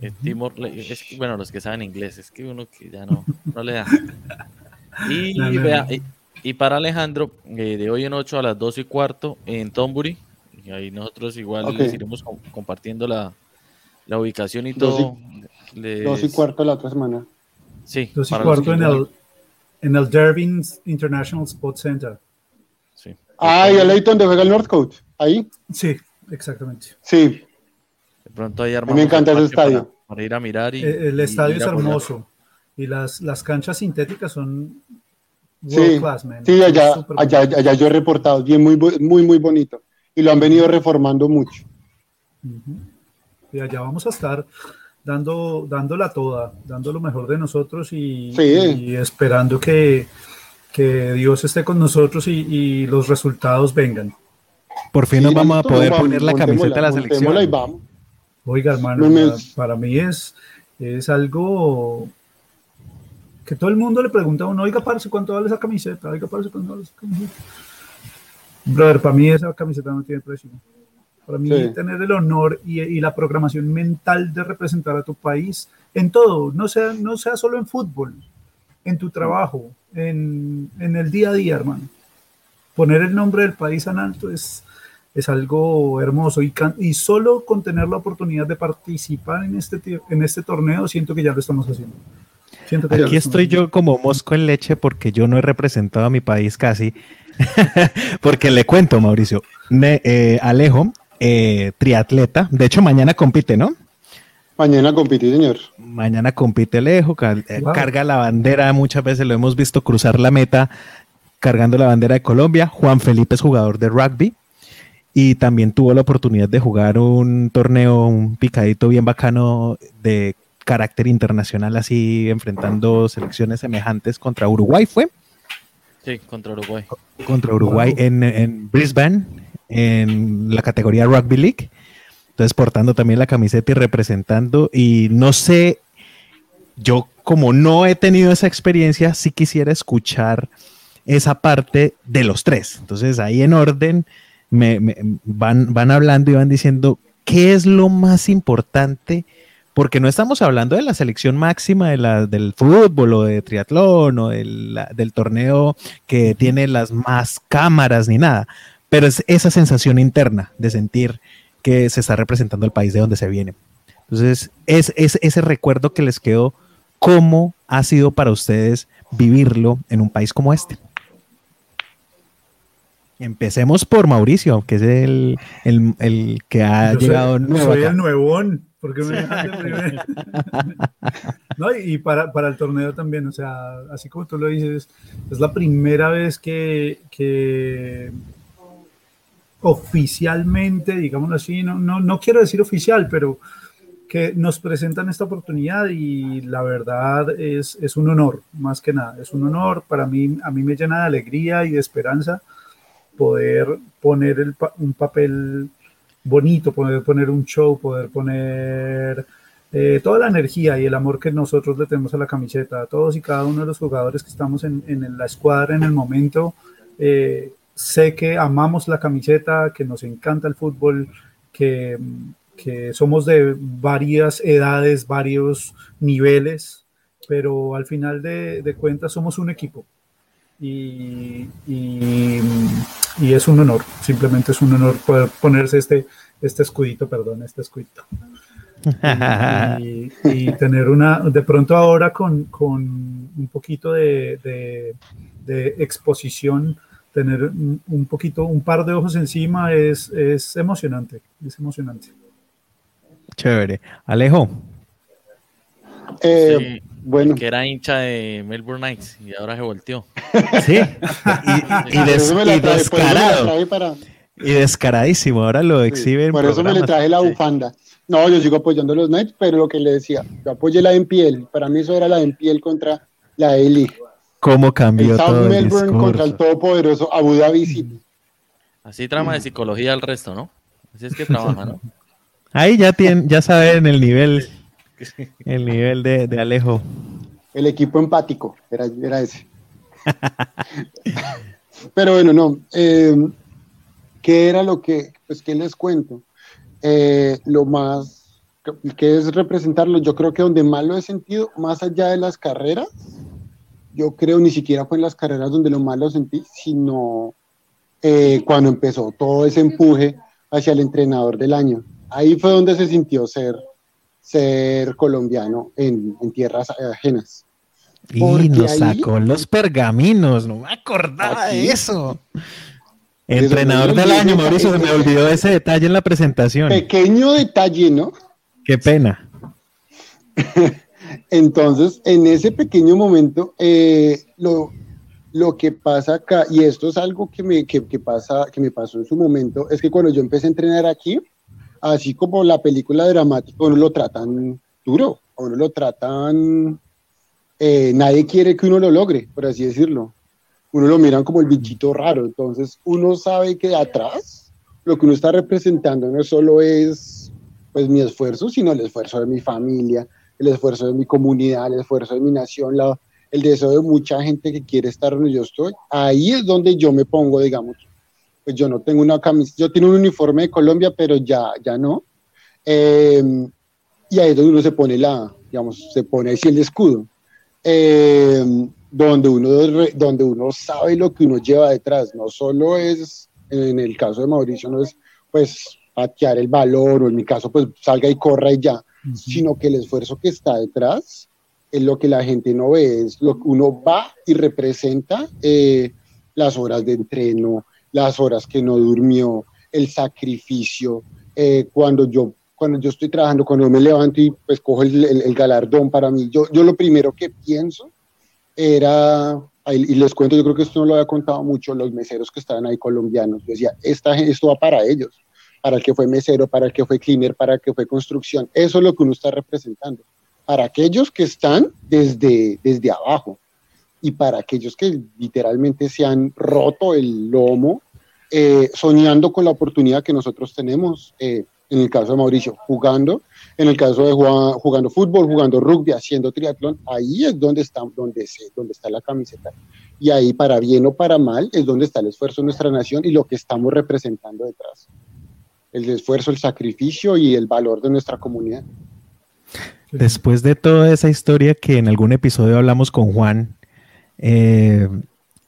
Eh, Timor, es bueno, los que saben inglés, es que uno que ya no, no le da. Y, vea, y, para Alejandro, eh, de hoy en 8 a las 2 y cuarto en Tombury, y ahí nosotros igual les iremos compartiendo la, la, ubicación y todo. 2 y, cuarto la otra semana. Sí, 2 y cuarto en el, en el Derby International Sports Center. Sí. Ah, y el donde juega el Northcote, ahí. Sí, exactamente. Sí, pronto ahí armamos. Me encanta ese estadio. Para, ir a mirar. Y, eh, el, estadio es hermoso. Y las, las canchas sintéticas son world sí, class, man. Sí, allá, allá, allá, yo he reportado, bien, muy, muy, muy bonito. Y lo han venido reformando mucho. Y allá vamos a estar dando, dándola toda, dando lo mejor de nosotros y, y esperando que, que, Dios esté con nosotros y, y, los resultados vengan. Por fin nos vamos a poder poner la camiseta de la selección. Y vamos. Oiga, hermano, para, mí es, es algo que todo el mundo le pregunta a uno, oiga, parce, ¿cuánto vale esa camiseta? Oiga, parce, ¿cuánto vale esa camiseta? Brother, para mí esa camiseta no tiene precio. Para mí tener el honor y, y, la programación mental de representar a tu país en todo, no sea, no sea solo en fútbol, en tu trabajo, en, en el día a día, hermano. Poner el nombre del país en alto es, es algo hermoso y, y solo con tener la oportunidad de participar en este, en este torneo siento que ya lo estamos haciendo. Aquí estoy yo como mosco en leche porque yo no he representado a mi país casi. porque le cuento, Mauricio, eh, Alejo, eh, triatleta, de hecho mañana compite, ¿no? Mañana compite, señor. Mañana compite Alejo, eh, carga la bandera, muchas veces lo hemos visto cruzar la meta cargando la bandera de Colombia. Juan Felipe es jugador de rugby, y también tuvo la oportunidad de jugar un torneo, un picadito bien bacano de carácter internacional así enfrentando selecciones semejantes contra Uruguay, ¿fue? Sí, contra Uruguay. Contra Uruguay en, en Brisbane, en la categoría Rugby League. Entonces portando también la camiseta y representando. Y no sé, yo como no he tenido esa experiencia, sí quisiera escuchar esa parte de los tres. Entonces ahí en orden me, van, van hablando y van diciendo qué es lo más importante porque no estamos hablando de la selección máxima de la, del fútbol o de triatlón o del, del, torneo que tiene las más cámaras ni nada, pero es esa sensación interna de sentir que se está representando el país de donde se viene. Entonces, es, es ese recuerdo que les quedó, ¿cómo ha sido para ustedes vivirlo en un país como este? Empecemos por Mauricio, que es el, el, el que ha llegado nuevo. Soy el nuevón. Porque me no, y para, para, el torneo también, o sea, así como tú lo dices, es la primera vez que, que oficialmente, digámoslo así, no, no, no quiero decir oficial, pero que nos presentan esta oportunidad y la verdad es, es un honor, más que nada, es un honor, para mí, a mí me llena de alegría y de esperanza poder poner el, un papel bonito, poder poner un show, poder poner eh, toda la energía y el amor que nosotros le tenemos a la camiseta, todos y cada uno de los jugadores que estamos en, en la escuadra en el momento. Eh, sé que amamos la camiseta, que nos encanta el fútbol, que, que somos de varias edades, varios niveles, pero al final de, de cuentas somos un equipo. Y, y, y, es un honor, simplemente es un honor poder ponerse este, este escudito, perdón, este escudito. Y, tener una, de pronto ahora con, con un poquito de, de, exposición, tener un poquito, un par de ojos encima es, es emocionante, es emocionante. Chévere. Alejo. Eh, bueno. Que era hincha de Melbourne Knights y ahora se volteó. Sí. Y, y, des, y descarado. Para... Y descaradísimo, ahora lo exhiben. por eso me le traje la bufanda. No, yo sigo apoyando a los Knights, pero lo que le decía, yo apoyé la piel. Para mí eso era la piel contra la Eli. ¿Cómo cambió el todo Melbourne contra el todopoderoso Abu Dhabi City. Así trama de psicología al resto, ¿no? Así es que trabaja, ¿no? Ahí ya tienen, ya saben el nivel, el nivel de, de Alejo. El equipo empático, era, era ese. Pero bueno, no. Eh, ¿Qué era lo que, pues, ¿qué les cuento? Eh, lo más, que es representarlo, yo creo que donde más lo he sentido, más allá de las carreras, yo creo ni siquiera fue en las carreras donde lo más lo sentí, sino eh, cuando empezó todo ese empuje hacia el entrenador del año. Ahí fue donde se sintió ser, ser colombiano en, en tierras ajenas. Y nos sacó los pergaminos, no me acordaba de eso. Entrenador del año, Mauricio, se me olvidó ese detalle en la presentación. Pequeño detalle, ¿no? Qué pena. Entonces, en ese pequeño momento, eh, lo, que pasa acá, y esto es algo que me, que, pasa, que me pasó en su momento, es que cuando yo empecé a entrenar aquí, así como la película dramática, uno lo tratan duro, uno lo tratan, eh, nadie quiere que uno lo logre, por así decirlo uno lo miran como el bichito raro. Entonces, uno sabe que atrás lo que uno está representando no solo es pues mi esfuerzo, sino el esfuerzo de mi familia, el esfuerzo de mi comunidad, el esfuerzo de mi nación, el deseo de mucha gente que quiere estar donde yo estoy. Ahí es donde yo me pongo, digamos, pues yo no tengo una camisa, yo tengo un uniforme de Colombia, pero ya, ya no. Em, y ahí es donde uno se pone la, digamos, se pone así el escudo. Eh, donde uno, donde uno sabe lo que uno lleva detrás. No solo es, en el caso de Mauricio, no es pues patear el balón o en mi caso pues salga y corra y ya, sino que el esfuerzo que está detrás es lo que la gente no ve, es lo que uno va y representa eh, las horas de entreno, las horas que no durmió, el sacrificio, eh, cuando yo cuando yo estoy trabajando, cuando me levanto y pues cojo el, el galardón para mí, yo, yo lo primero que pienso era, y les cuento, yo creo que esto no lo había contado mucho, los meseros que estaban ahí colombianos. Yo decía, esta, esto va para ellos, para el que fue mesero, para el que fue cleaner, para el que fue construcción. Eso es lo que uno está representando. para aquellos que están desde, desde abajo y para aquellos que literalmente se han roto el lomo eh, soñando con la oportunidad que nosotros tenemos, eh, en el caso de Mauricio, jugando, en el caso de Juan, jugando fútbol, jugando rugby, haciendo triatlón, ahí es donde está, donde, se, donde está la camiseta. Y ahí, para bien o para mal, es donde está el esfuerzo de nuestra nación y lo que estamos representando detrás. El esfuerzo, el sacrificio y el valor de nuestra comunidad. Después de toda esa historia que en algún episodio hablamos con Juan, eh,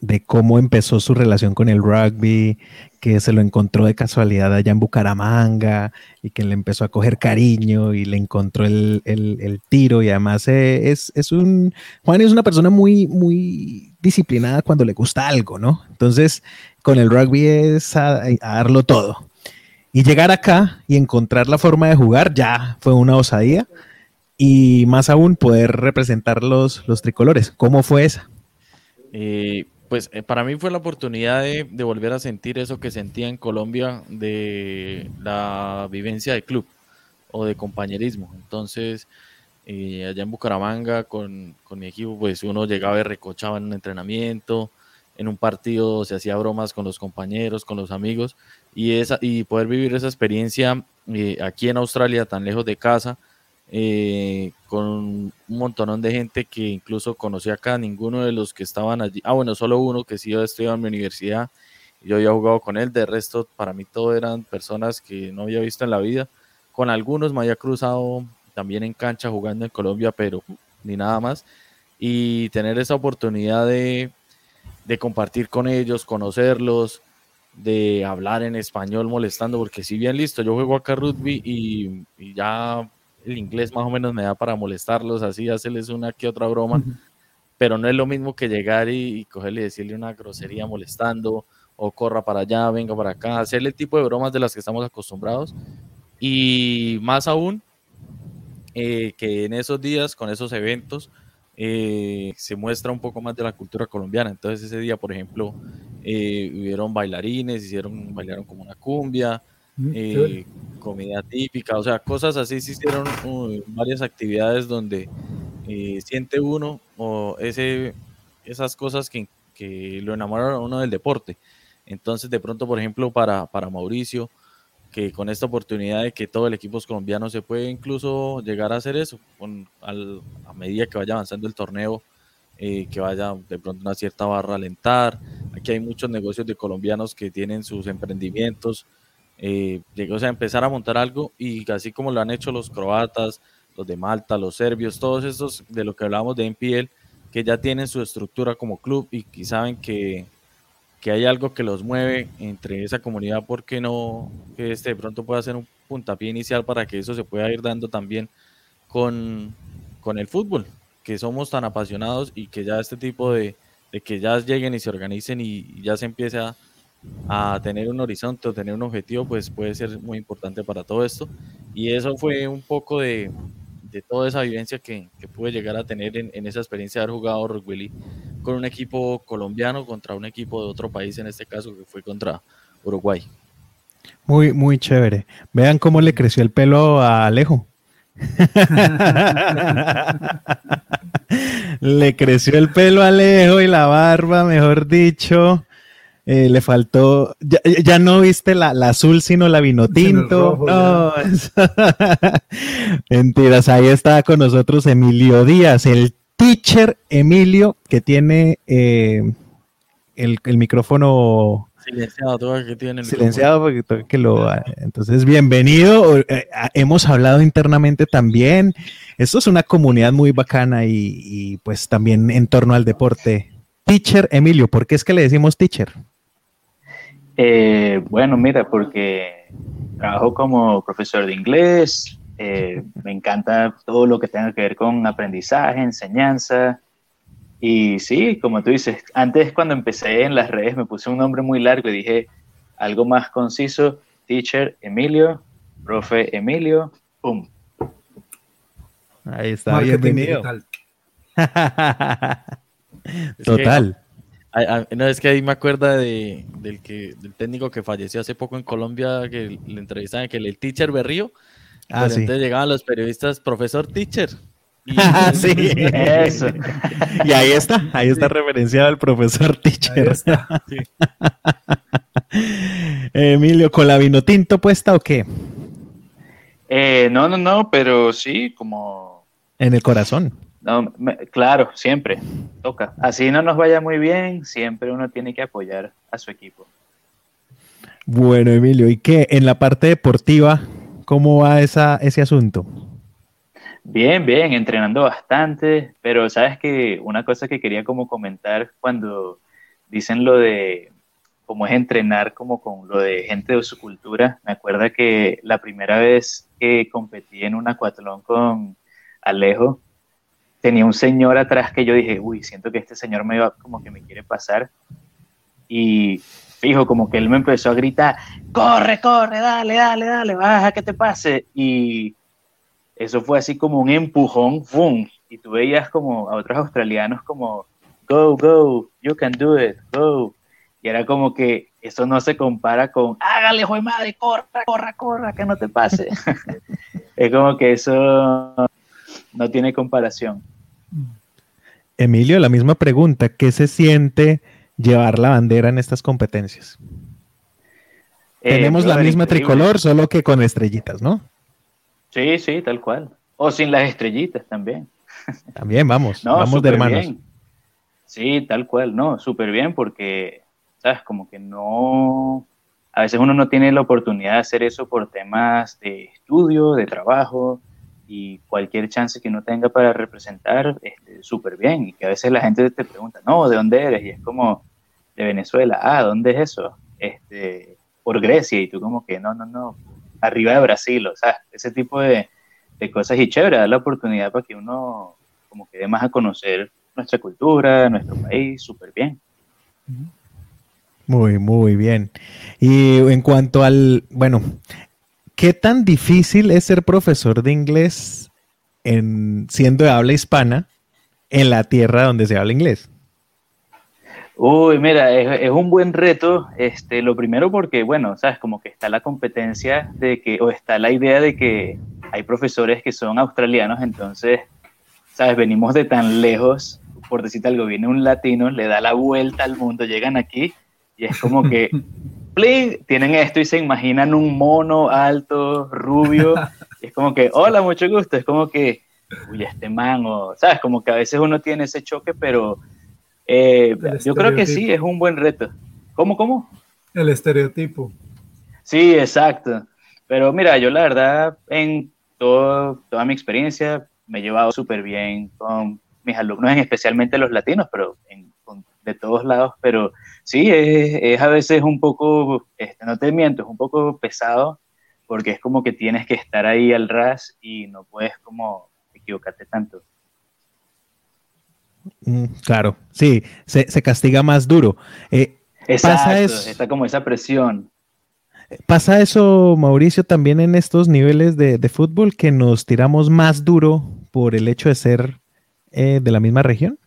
de cómo empezó su relación con el rugby, que se lo encontró de casualidad allá en Bucaramanga y que le empezó a coger cariño y le encontró el, tiro y además eh, es, es, un, Juan es una persona muy, muy disciplinada cuando le gusta algo, ¿no? Entonces, con el rugby es a, darlo todo. Y llegar acá y encontrar la forma de jugar ya fue una osadía y más aún poder representar los, los tricolores. ¿Cómo fue esa? Eh, pues eh, para mí fue la oportunidad de, volver a sentir eso que sentía en Colombia de la vivencia de club o de compañerismo. Entonces, eh, allá en Bucaramanga con, mi equipo, pues uno llegaba y recochaba en un entrenamiento, en un partido se hacía bromas con los compañeros, con los amigos, y, esa, y poder vivir esa experiencia eh, aquí en Australia, tan lejos de casa, eh, con un montón de gente que incluso conocí acá, ninguno de los que estaban allí, ah bueno, solo uno que sí yo estudiado en mi universidad, yo había jugado con él, de resto para mí todo eran personas que no había visto en la vida, con algunos me había cruzado también en cancha jugando en Colombia, pero ni nada más, y tener esa oportunidad de, de compartir con ellos, conocerlos, de hablar en español molestando, porque si bien listo, yo juego acá rugby y, y ya el inglés más o menos me da para molestarlos, así hacerles una que otra broma, pero no es lo mismo que llegar y, cogerle y decirle una grosería molestando, o corra para allá, venga para acá, hacerle el tipo de bromas de las que estamos acostumbrados. Y más aún, eh, que en esos días, con esos eventos, eh, se muestra un poco más de la cultura colombiana. Entonces ese día, por ejemplo, eh, hubieron bailarines, hicieron, bailaron como una cumbia, eh, comida típica, o sea, cosas así se hicieron uh, varias actividades donde eh, siente uno o ese, esas cosas que, que, lo enamoraron a uno del deporte. Entonces, de pronto, por ejemplo, para, para Mauricio, que con esta oportunidad de que todo el equipo colombiano se puede incluso llegar a hacer eso, con, al, a medida que vaya avanzando el torneo, eh, que vaya de pronto una cierta barra a alentar. Aquí hay muchos negocios de colombianos que tienen sus emprendimientos, eh, o sea, empezar a montar algo y así como lo han hecho los croatas, los de Malta, los serbios, todos estos de lo que hablábamos de NPL, que ya tienen su estructura como club y, que saben que, que, hay algo que los mueve entre esa comunidad, ¿por qué no que este de pronto pueda ser un puntapié inicial para que eso se pueda ir dando también con, con el fútbol, que somos tan apasionados y que ya este tipo de, de que ya lleguen y se organicen y ya se empiece a, a tener un horizonte o tener un objetivo, pues puede ser muy importante para todo esto. Y eso fue un poco de, de toda esa vivencia que, que, pude llegar a tener en, en, esa experiencia de haber jugado rugby con un equipo colombiano contra un equipo de otro país, en este caso que fue contra Uruguay. Muy, muy chévere. Vean cómo le creció el pelo a Alejo. le creció el pelo a Alejo y la barba, mejor dicho. Eh, le faltó, ya, no viste la, azul, sino la vino tinto. no, mentiras, ahí está con nosotros Emilio Díaz, el teacher Emilio, que tiene eh, el, micrófono silenciado, todo que tiene silenciado porque que lo entonces bienvenido eh, hemos hablado internamente también esto es una comunidad muy bacana y, y, pues también en torno al deporte teacher Emilio ¿por qué es que le decimos teacher? Eh, bueno, mira, porque trabajo como profesor de inglés, eh, me encanta todo lo que tenga que ver con aprendizaje, enseñanza. Y sí, como tú dices, antes cuando empecé en las redes me puse un nombre muy largo y dije algo más conciso, teacher Emilio, profe Emilio, pum. Ahí está, bienvenido. Total. No, es que ahí me acuerda de, del, que, del técnico que falleció hace poco en Colombia, que le entrevistaban, que el teacher Berrío. Ah, sí. Entonces llegaban los periodistas, profesor teacher. Ah, sí. Eso. Y ahí está, ahí está referenciado el profesor Ahí teacher. está. Emilio, ¿con la vino tinto puesta o qué? Eh, no, no, no, pero sí, como En el corazón. No, me- claro, siempre toca. Así no nos vaya muy bien, siempre uno tiene que apoyar a su equipo. Bueno, Emilio, ¿y qué? En la parte deportiva, ¿cómo va esa, ese asunto? Bien, bien, entrenando bastante, pero sabes que una cosa que quería como comentar cuando dicen lo de cómo es entrenar como con lo de gente de su cultura, me acuerda que la primera vez que competí en un acuatlón con Alejo, tenía un señor atrás que yo dije, uy, siento que este señor me va como que me quiere pasar. Y fijo, como que él me empezó a gritar, corre, corre, dale, dale, dale, baja, que te pase. Y eso fue así como un empujón, ¡fum! Y tú veías como a otros australianos como, go, go, you can do it, go. Y era como que eso no se compara con, hágale, joder madre, corra, corra, corra, que no te pase. es como que eso no tiene comparación. Emilio, la misma pregunta, ¿qué se siente llevar la bandera en estas competencias? Eh, Tenemos la misma increíble. tricolor, solo que con estrellitas, ¿no? Sí, sí, tal cual. O sin las estrellitas también. También vamos, No, vamos de hermanos. bien. Sí, tal cual, no, súper bien porque, ¿sabes? Como que no, a veces uno no tiene la oportunidad de hacer eso por temas de estudio, de trabajo y cualquier chance que uno tenga para representar, este, súper bien. Y que a veces la gente te pregunta, no, ¿de dónde eres? Y es como, de Venezuela, ah, ¿dónde es eso? Este, por Grecia, y tú como que, no, no, no, arriba de Brasil, o sea, ese tipo de, de cosas y chévere, da la oportunidad para que uno como que dé más a conocer nuestra cultura, nuestro país, súper bien. Muy, muy bien. Y en cuanto al, bueno, ¿qué tan difícil es ser profesor de inglés en, siendo de habla hispana en la tierra donde se habla inglés? Uy, mira, es, es un buen reto. Este, lo primero porque, bueno, sabes, como que está la competencia de que, o está la idea de que hay profesores que son australianos, entonces, sabes, venimos de tan lejos, por decirte algo, viene un latino, le da la vuelta al mundo, llegan aquí y es como que, ¡pling! tienen esto y se imaginan un mono alto, rubio, y es como que, hola, mucho gusto, es como que, uy, este man, o, sabes, como que a veces uno tiene ese choque, pero eh, yo creo que sí, es un buen reto. ¿Cómo, cómo? El estereotipo. Sí, exacto. Pero mira, yo la verdad, en todo, toda mi experiencia, me he llevado súper bien con mis alumnos, en especialmente los latinos, pero en- con- de todos lados. Pero sí, es, es a veces un poco, este, no te miento, es un poco pesado, porque es como que tienes que estar ahí al ras y no puedes como equivocarte tanto. Mm, claro, sí, se, se castiga más duro. Eh, Exacto, eso. está como esa presión. ¿Pasa eso, Mauricio, también en estos niveles de, de fútbol que nos tiramos más duro por el hecho de ser eh, de la misma región?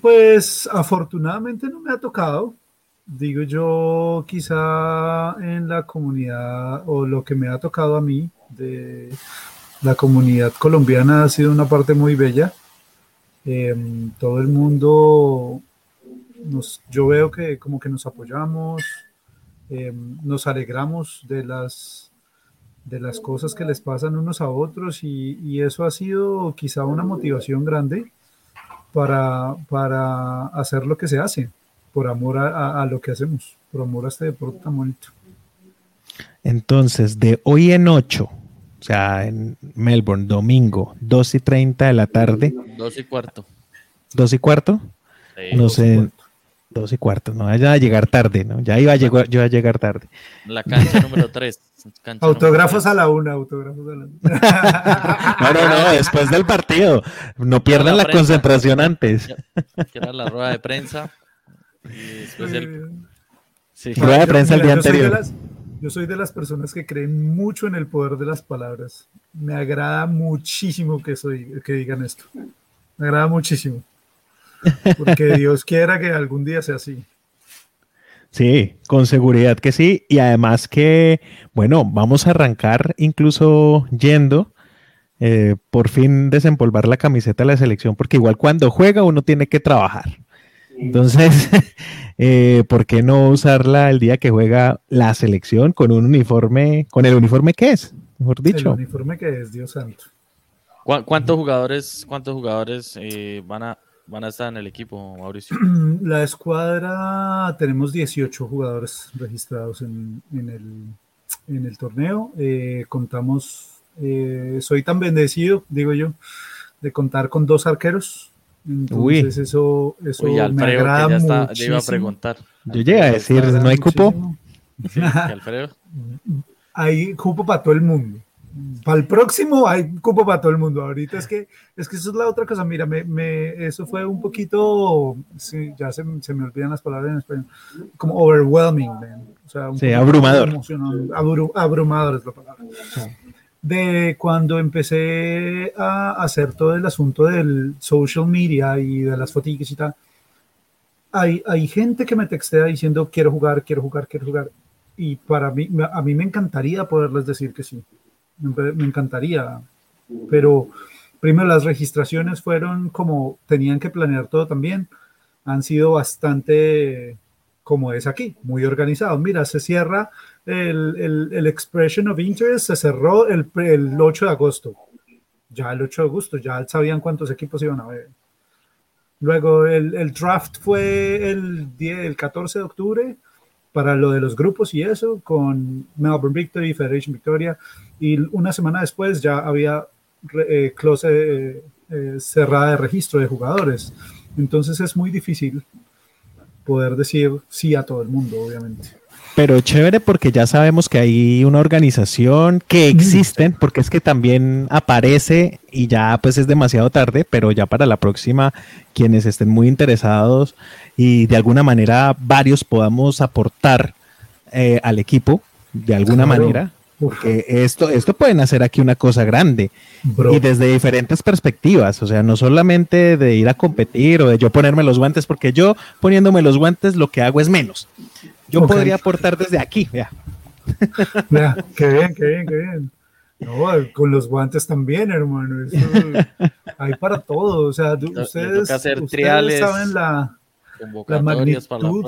Pues afortunadamente no me ha tocado. Digo yo, quizá en la comunidad o lo que me ha tocado a mí de la comunidad colombiana ha sido una parte muy bella. Em, todo el mundo, nos, yo veo que como que nos apoyamos, em, nos alegramos de las, de las cosas que les pasan unos a otros y, y eso ha sido quizá una motivación grande para, para hacer lo que se hace, por amor a, a- a lo que hacemos, por amor a este deporte tan bonito. Entonces, de hoy en 8, o sea, en Melbourne, domingo, 2 y 30 de la tarde, Dos y cuarto. 2 y cuarto, Sí, no sé, supuesto. 2 y cuarto, no vaya a llegar tarde, ¿no? Ya iba a llegar, yo a llegar tarde. La cancha número 3. Autógrafos a la una, autógrafos a la una. No, no, no, después del partido, no pierdan la concentración antes. Que era la rueda de prensa. Y después el. Sí. Rueda de Yo- prensa el mira, día yo soy anterior. las- yo soy de las personas que creen mucho en el poder de las palabras. Me agrada muchísimo que, soy, que digan esto. Me agrada muchísimo. Porque Dios quiera que algún día sea así. Sí, con seguridad que sí. Y además que, bueno, vamos a arrancar incluso yendo eh, por fin desempolvar la camiseta de la selección, porque igual cuando juega uno tiene que trabajar. Entonces, eh, ¿por qué no usarla el día que juega la selección con un uniforme, con el uniforme que es, mejor dicho? El uniforme que es, Dios santo. ¿Cuántos jugadores, cuántos jugadores eh, van, a, van a estar en el equipo, Mauricio? La escuadra, tenemos 18 jugadores registrados en, el, en el, torneo. Eh, contamos, eh, soy tan bendecido, digo yo, de contar con dos arqueros. Entonces eso, eso me agrada que ya está, iba a preguntar. Yo llegué a decir, ¿no hay cupo? Sí, Alfredo. Hay cupo para todo el mundo para el próximo hay cupo para todo el mundo. Ahorita es que, es que eso es la otra cosa. Mira, me, me, eso fue un poquito, sí, ya se, se, me olvidan las palabras en español, como overwhelming, O sea, un sí, abrumador. abrumador es la palabra. De cuando empecé a hacer todo el asunto del social media y de las fotitos y tal, hay, hay gente que me textea diciendo quiero jugar, quiero jugar, quiero jugar. Y para mí, a mí me encantaría poderles decir que sí me encantaría, pero primero las registraciones fueron como tenían que planear todo también, han sido bastante como es aquí, muy organizado. Mira, se cierra el, el, Expression of Interest, se cerró el, el 8 de agosto. Ya el 8 de agosto, ya sabían cuántos equipos iban a ver. Luego el, el draft fue el, el 14 de octubre para lo de los grupos y eso, con Melbourne Victory, Federation Victoria, y una semana después ya había eh, close eh, eh, cerrada de registro de jugadores. Entonces es muy difícil poder decir sí a todo el mundo, obviamente. Pero chévere porque ya sabemos que hay una organización que existen, porque es que también aparece y ya pues es demasiado tarde, pero ya para la próxima, quienes estén muy interesados y de alguna manera varios podamos aportar eh, al equipo, de alguna manera, porque esto, esto pueden hacer aquí una cosa grande y desde diferentes perspectivas, o sea, no solamente de ir a competir o de yo ponerme los guantes, porque yo poniéndome los guantes lo que hago es menos. Yo podría aportar desde aquí, vea. Vea, qué bien, qué bien, qué bien. No, con los guantes también, hermano. hay para todo. O sea, ustedes, saben la, la magnitud,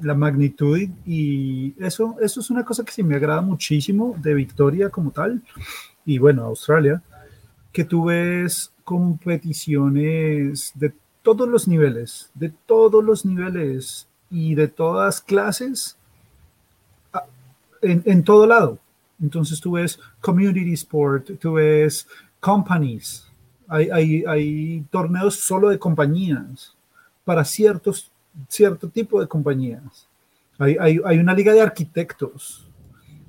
la, magnitud y eso, eso es una cosa que sí me agrada muchísimo de Victoria como tal. Y bueno, Australia, que tú ves competiciones de todos los niveles, de todos los niveles y de todas clases en, en, todo lado. Entonces tú ves community sport, tú ves companies, hay, hay, hay torneos solo de compañías para ciertos, cierto tipo de compañías. Hay, hay, hay una liga de arquitectos,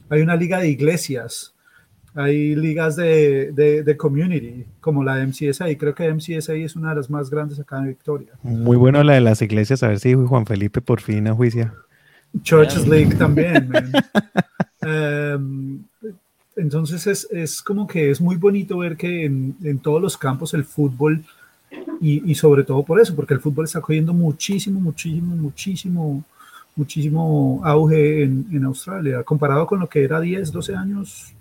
hay una liga de iglesias, hay ligas de, de, community, como la MCSA, y creo que MCSA es una de las más grandes acá en Victoria. Muy bueno la de las iglesias, a ver si Juan Felipe por fin a juicio. Churches League también. Em, entonces es, es, como que es muy bonito ver que en, en todos los campos el fútbol, y, y, sobre todo por eso, porque el fútbol está cogiendo muchísimo, muchísimo, muchísimo, muchísimo auge en, en Australia, comparado con lo que era 10, 12 años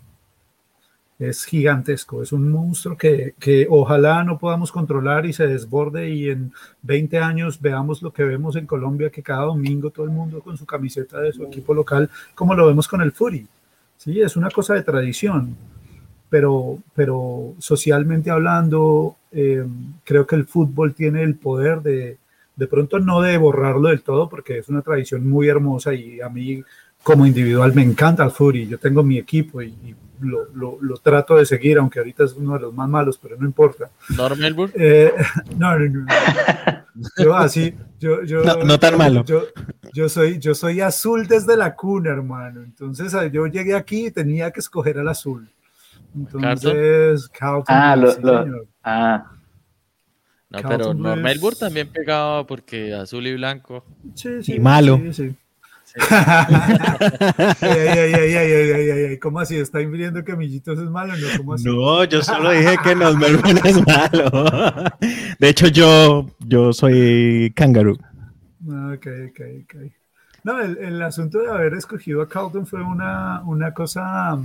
es gigantesco, es un monstruo que, que, ojalá no podamos controlar y se desborde y en 20 años veamos lo que vemos en Colombia, que cada domingo todo el mundo con su camiseta de su equipo local, como lo vemos con el Fury. Sí, es una cosa de tradición, pero, pero socialmente hablando, eh, creo que el fútbol tiene el poder de, de pronto no de borrarlo del todo, porque es una tradición muy hermosa y a mí como individual me encanta el Fury, yo tengo mi equipo y, y lo, lo, lo, trato de seguir, aunque ahorita es uno de los más malos, pero no importa. ¿Nor Melbourne? Eh, no, no, no, Yo así, yo, yo, no, no tan malo. Yo, yo, soy, yo soy azul desde la cuna, hermano. Entonces yo llegué aquí y tenía que escoger el azul. Entonces, Carlton. Ah, lo, lo, ah. No, pero Nor Melbourne también pegaba porque azul y blanco. Sí, sí, y malo. Sí, sí. Ay, ay, ay, ay, ay, ¿Cómo así? ¿Está infiriendo que es malo? No, ¿Cómo así? no yo solo dije que nos Melbourne es malo. De hecho, yo, yo soy kangaroo. Ok, ok, ok. No, el, el, asunto de haber escogido a Carlton fue una, una cosa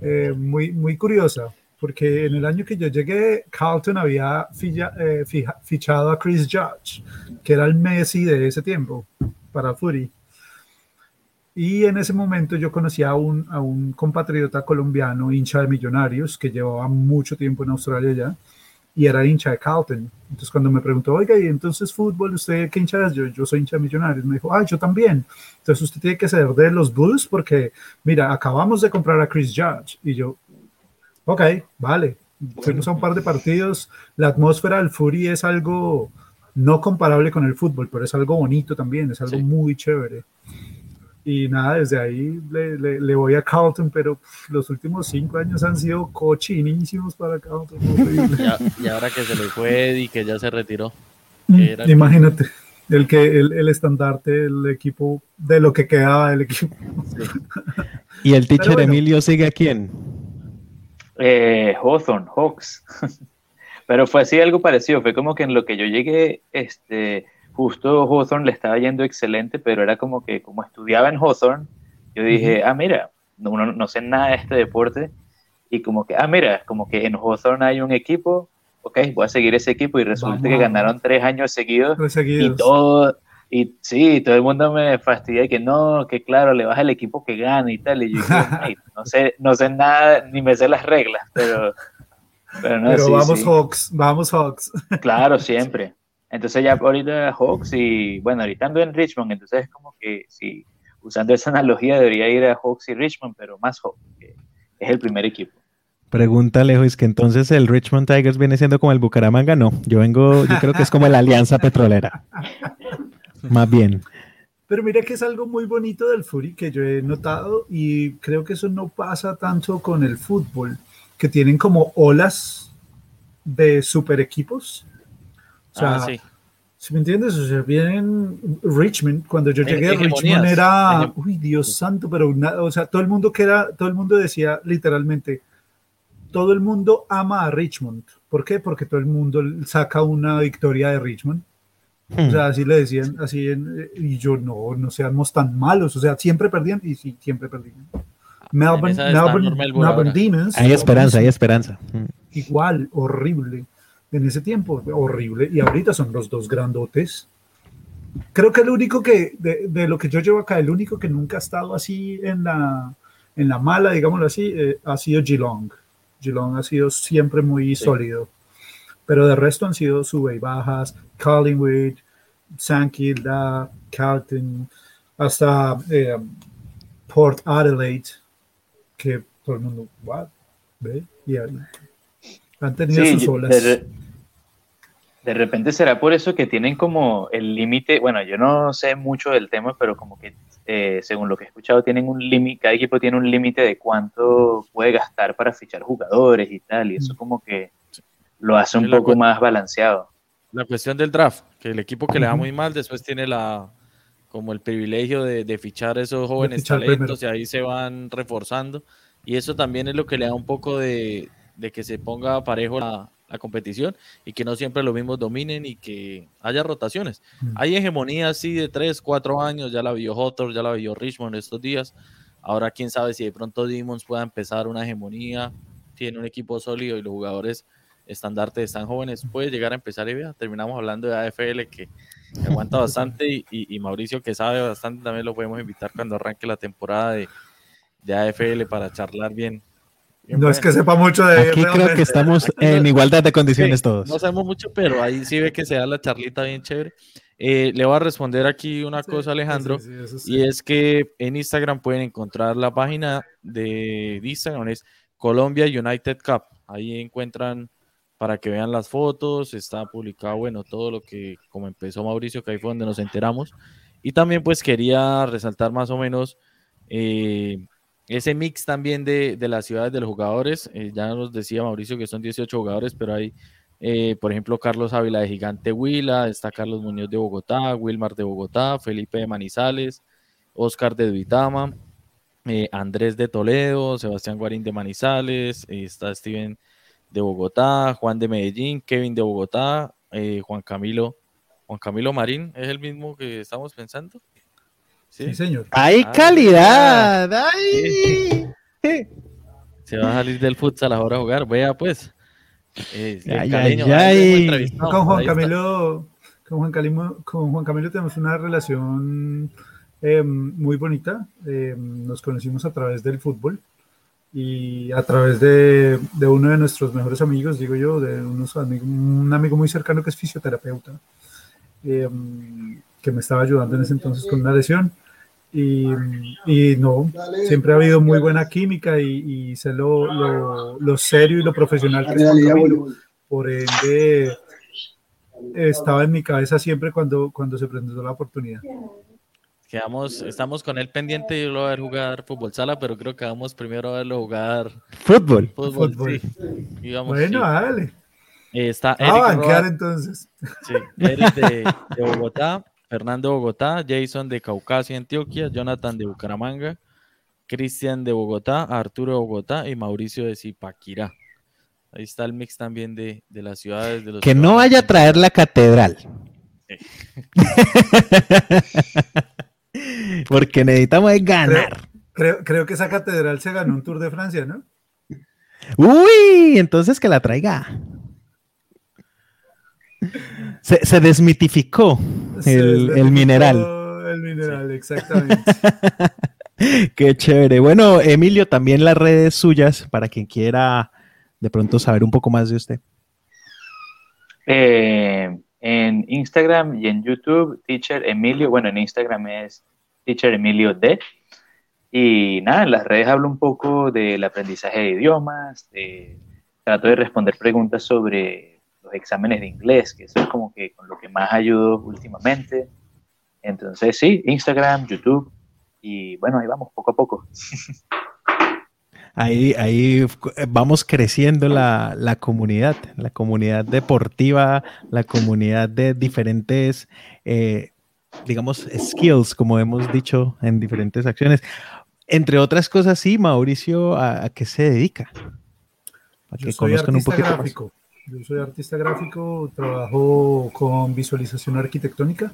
eh, muy, muy curiosa, porque en el año que yo llegué, Carlton había eh, fichado a Chris Judge, que era el Messi de ese tiempo para Fury. Y en ese momento yo conocí a un, a un compatriota colombiano, hincha de Millonarios, que llevaba mucho tiempo en Australia ya, y era hincha de Carlton. Entonces cuando me preguntó, oiga, ¿y entonces fútbol usted qué hincha es? Yo, yo soy hincha de Millonarios. Me dijo, ah, yo también. Entonces usted tiene que ser de los Bulls porque, mira, acabamos de comprar a Chris Judge. Y yo, Ok, vale. Fuimos a un par de partidos. La atmósfera del Fury es algo no comparable con el fútbol, pero es algo bonito también, es algo muy chévere. Y nada, desde ahí le, voy a Carlton, pero los últimos cinco años han sido cochinísimos para Carlton. y ahora que se le fue y que ya se retiró. Mm, imagínate, el, que, el, estandarte el equipo, de lo que quedaba del equipo. ¿Y el teacher Emilio sigue a quién? Eh, Hawthorne, Hawks. Pero fue así algo parecido, fue como que en lo que yo llegué, este, justo Hawthorne le estaba yendo excelente, pero era como que como estudiaba en Hawthorne, yo dije, ah, mira, no, no, sé nada de este deporte, y como que, ah, mira, como que en Hawthorne hay un equipo, ok, voy a seguir ese equipo, y resulta que ganaron tres años seguidos, y todo, y sí, todo el mundo me fastidia que no, que claro, le vas al equipo que gana y tal. Y yo no sé, no sé nada, ni me sé las reglas, pero. Pero, no, pero vamos Hawks, vamos Hawks. Claro, siempre. Entonces ya ahorita Hawks y bueno, ahorita ando en Richmond, entonces es como que sí, usando esa analogía debería ir a Hawks y Richmond, pero más Hawks, que es el primer equipo. Pregunta lejos, es que entonces el Richmond Tigers viene siendo como el Bucaramanga, no. Yo vengo, yo creo que es como la Alianza Petrolera. Más bien. Pero mira que es algo muy bonito del Fury que yo he notado y creo que eso no pasa tanto con el fútbol, que tienen como olas de super equipos. O sea, ah, si me entiendes? O sea, vienen Richmond, cuando yo llegué a Richmond era, uy, Dios santo, pero o sea, todo el mundo que era, todo el mundo decía literalmente, todo el mundo ama a Richmond. ¿Por qué? Porque todo el mundo saca una victoria de Richmond. O sea, así le decían, así, en, y yo no, no seamos tan malos, o sea, siempre perdían y sí, siempre perdían. Melbourne, Melbourne, Demons. Hay esperanza, hay esperanza. Igual, horrible. En ese tiempo, horrible. Y ahorita son los dos grandotes. Creo que el único que, de, de lo que yo llevo acá, el único que nunca ha estado así en la, en la mala, digámoslo así, eh, ha sido Geelong. Geelong ha sido siempre muy sólido pero de resto han sido sube y bajas, Collingwood, St. Kilda, Carlton, hasta eh, Port Adelaide, que todo el mundo, what, ve, y han tenido sus olas. De, repente será por eso que tienen como el límite, bueno, yo no sé mucho del tema, pero como que eh, según lo que he escuchado, tienen un límite, cada equipo tiene un límite de cuánto puede gastar para fichar jugadores y tal, y eso mm. como que lo hace un poco más balanceado. La cuestión del draft, que el equipo que le va muy mal después tiene la como el privilegio de, fichar esos jóvenes talentos y ahí se van reforzando. Y eso también es lo que le da un poco de, que se ponga parejo la, competición y que no siempre los mismos dominen y que haya rotaciones. Hay hegemonía así de 3, 4 años, ya la vio Hotor, ya la vio Richmond estos días. Ahora quién sabe si de pronto Demons pueda empezar una hegemonía, tiene un equipo sólido y los jugadores estandarte están jóvenes, puede llegar a empezar y vea, terminamos hablando de AFL que, aguanta bastante y, Mauricio que sabe bastante también lo podemos invitar cuando arranque la temporada de, de AFL para charlar bien. No es que sepa mucho de Aquí creo que estamos en igualdad de condiciones todos. No sabemos mucho, pero ahí sí ve que se da la charlita bien chévere. Eh, le voy a responder aquí una cosa, Alejandro, y es que en Instagram pueden encontrar la página de Instagram, es Colombia United Cup. Ahí encuentran para que vean las fotos, está publicado, bueno, todo lo que, como empezó Mauricio, que ahí fue donde nos enteramos. Y también pues quería resaltar más o menos eh, ese mix también de, de, las ciudades de los jugadores. Eh, ya nos decía Mauricio que son 18 jugadores, pero hay, eh, por ejemplo, Carlos Ávila de Gigante Huila, está Carlos Muñoz de Bogotá, Wilmar de Bogotá, Felipe de Manizales, Oscar de Duitama, Andrés de Toledo, Sebastián Guarín de Manizales, está Steven de Bogotá, Juan de Medellín, Kevin de Bogotá, eh, Juan Camilo, Juan Camilo Marín, ¿es el mismo que estamos pensando? Sí, señor. ¡Hay ah, calidad! ¡Ay! Se va a salir del futsal ahora a jugar. Vea pues. Eh, Ay, caleño, Con Juan. Camilo, con Juan Camilo, con Juan Camilo tenemos una relación eh, muy bonita. Eh, nos conocimos a través del fútbol y a través de, de uno de nuestros mejores amigos, digo yo, de unos amigos, un amigo muy cercano que es fisioterapeuta, eh, que me estaba ayudando en ese entonces con una lesión. Y, y no, siempre ha habido muy buena química y, y sé lo, lo, lo serio y lo profesional que es Camilo. Por ende, estaba en mi cabeza siempre cuando, cuando se presentó la oportunidad. Quedamos, estamos con él pendiente de irlo a ver jugar fútbol sala, pero creo que vamos primero a verlo jugar Fútbol. fútbol. Fútbol. sí. Digamos, Bueno, sí. dale. Eh, está A Eric, banquear Roa- entonces. sí, Eric de, de Bogotá, Fernando de Bogotá, Jason de Caucasia, Antioquia, Jonathan de Bucaramanga, Cristian de Bogotá, Arturo de Bogotá y Mauricio de Zipaquirá. Ahí está el mix también de, de las ciudades de los Que no vaya a traer la catedral. Porque necesitamos es ganar. Creo, creo que esa catedral se ganó un Tour de Francia, ¿no? Uy, entonces que la traiga. Se, se desmitificó El, mineral. El mineral, exactamente. Qué chévere. Bueno, Emilio, también las redes suyas para quien quiera de pronto saber un poco más de usted. Eh, en Instagram y en YouTube, Teacher Emilio, bueno, en Instagram es Teacher Emilio D. Y nada, en las redes hablo un poco del aprendizaje de idiomas, de- trato de responder preguntas sobre los exámenes de inglés, que eso es como que con lo que más ayudo últimamente. Entonces, sí, Instagram, YouTube, y bueno, ahí vamos, poco a poco. Ahí, ahí vamos creciendo la, la comunidad, la comunidad deportiva, la comunidad de diferentes, eh, digamos, skills, como hemos dicho en diferentes acciones. Entre otras cosas, sí, Mauricio, ¿a, a qué se dedica? Para Yo que soy conozcan un artista poquito más. Yo soy artista gráfico, trabajo con visualización arquitectónica.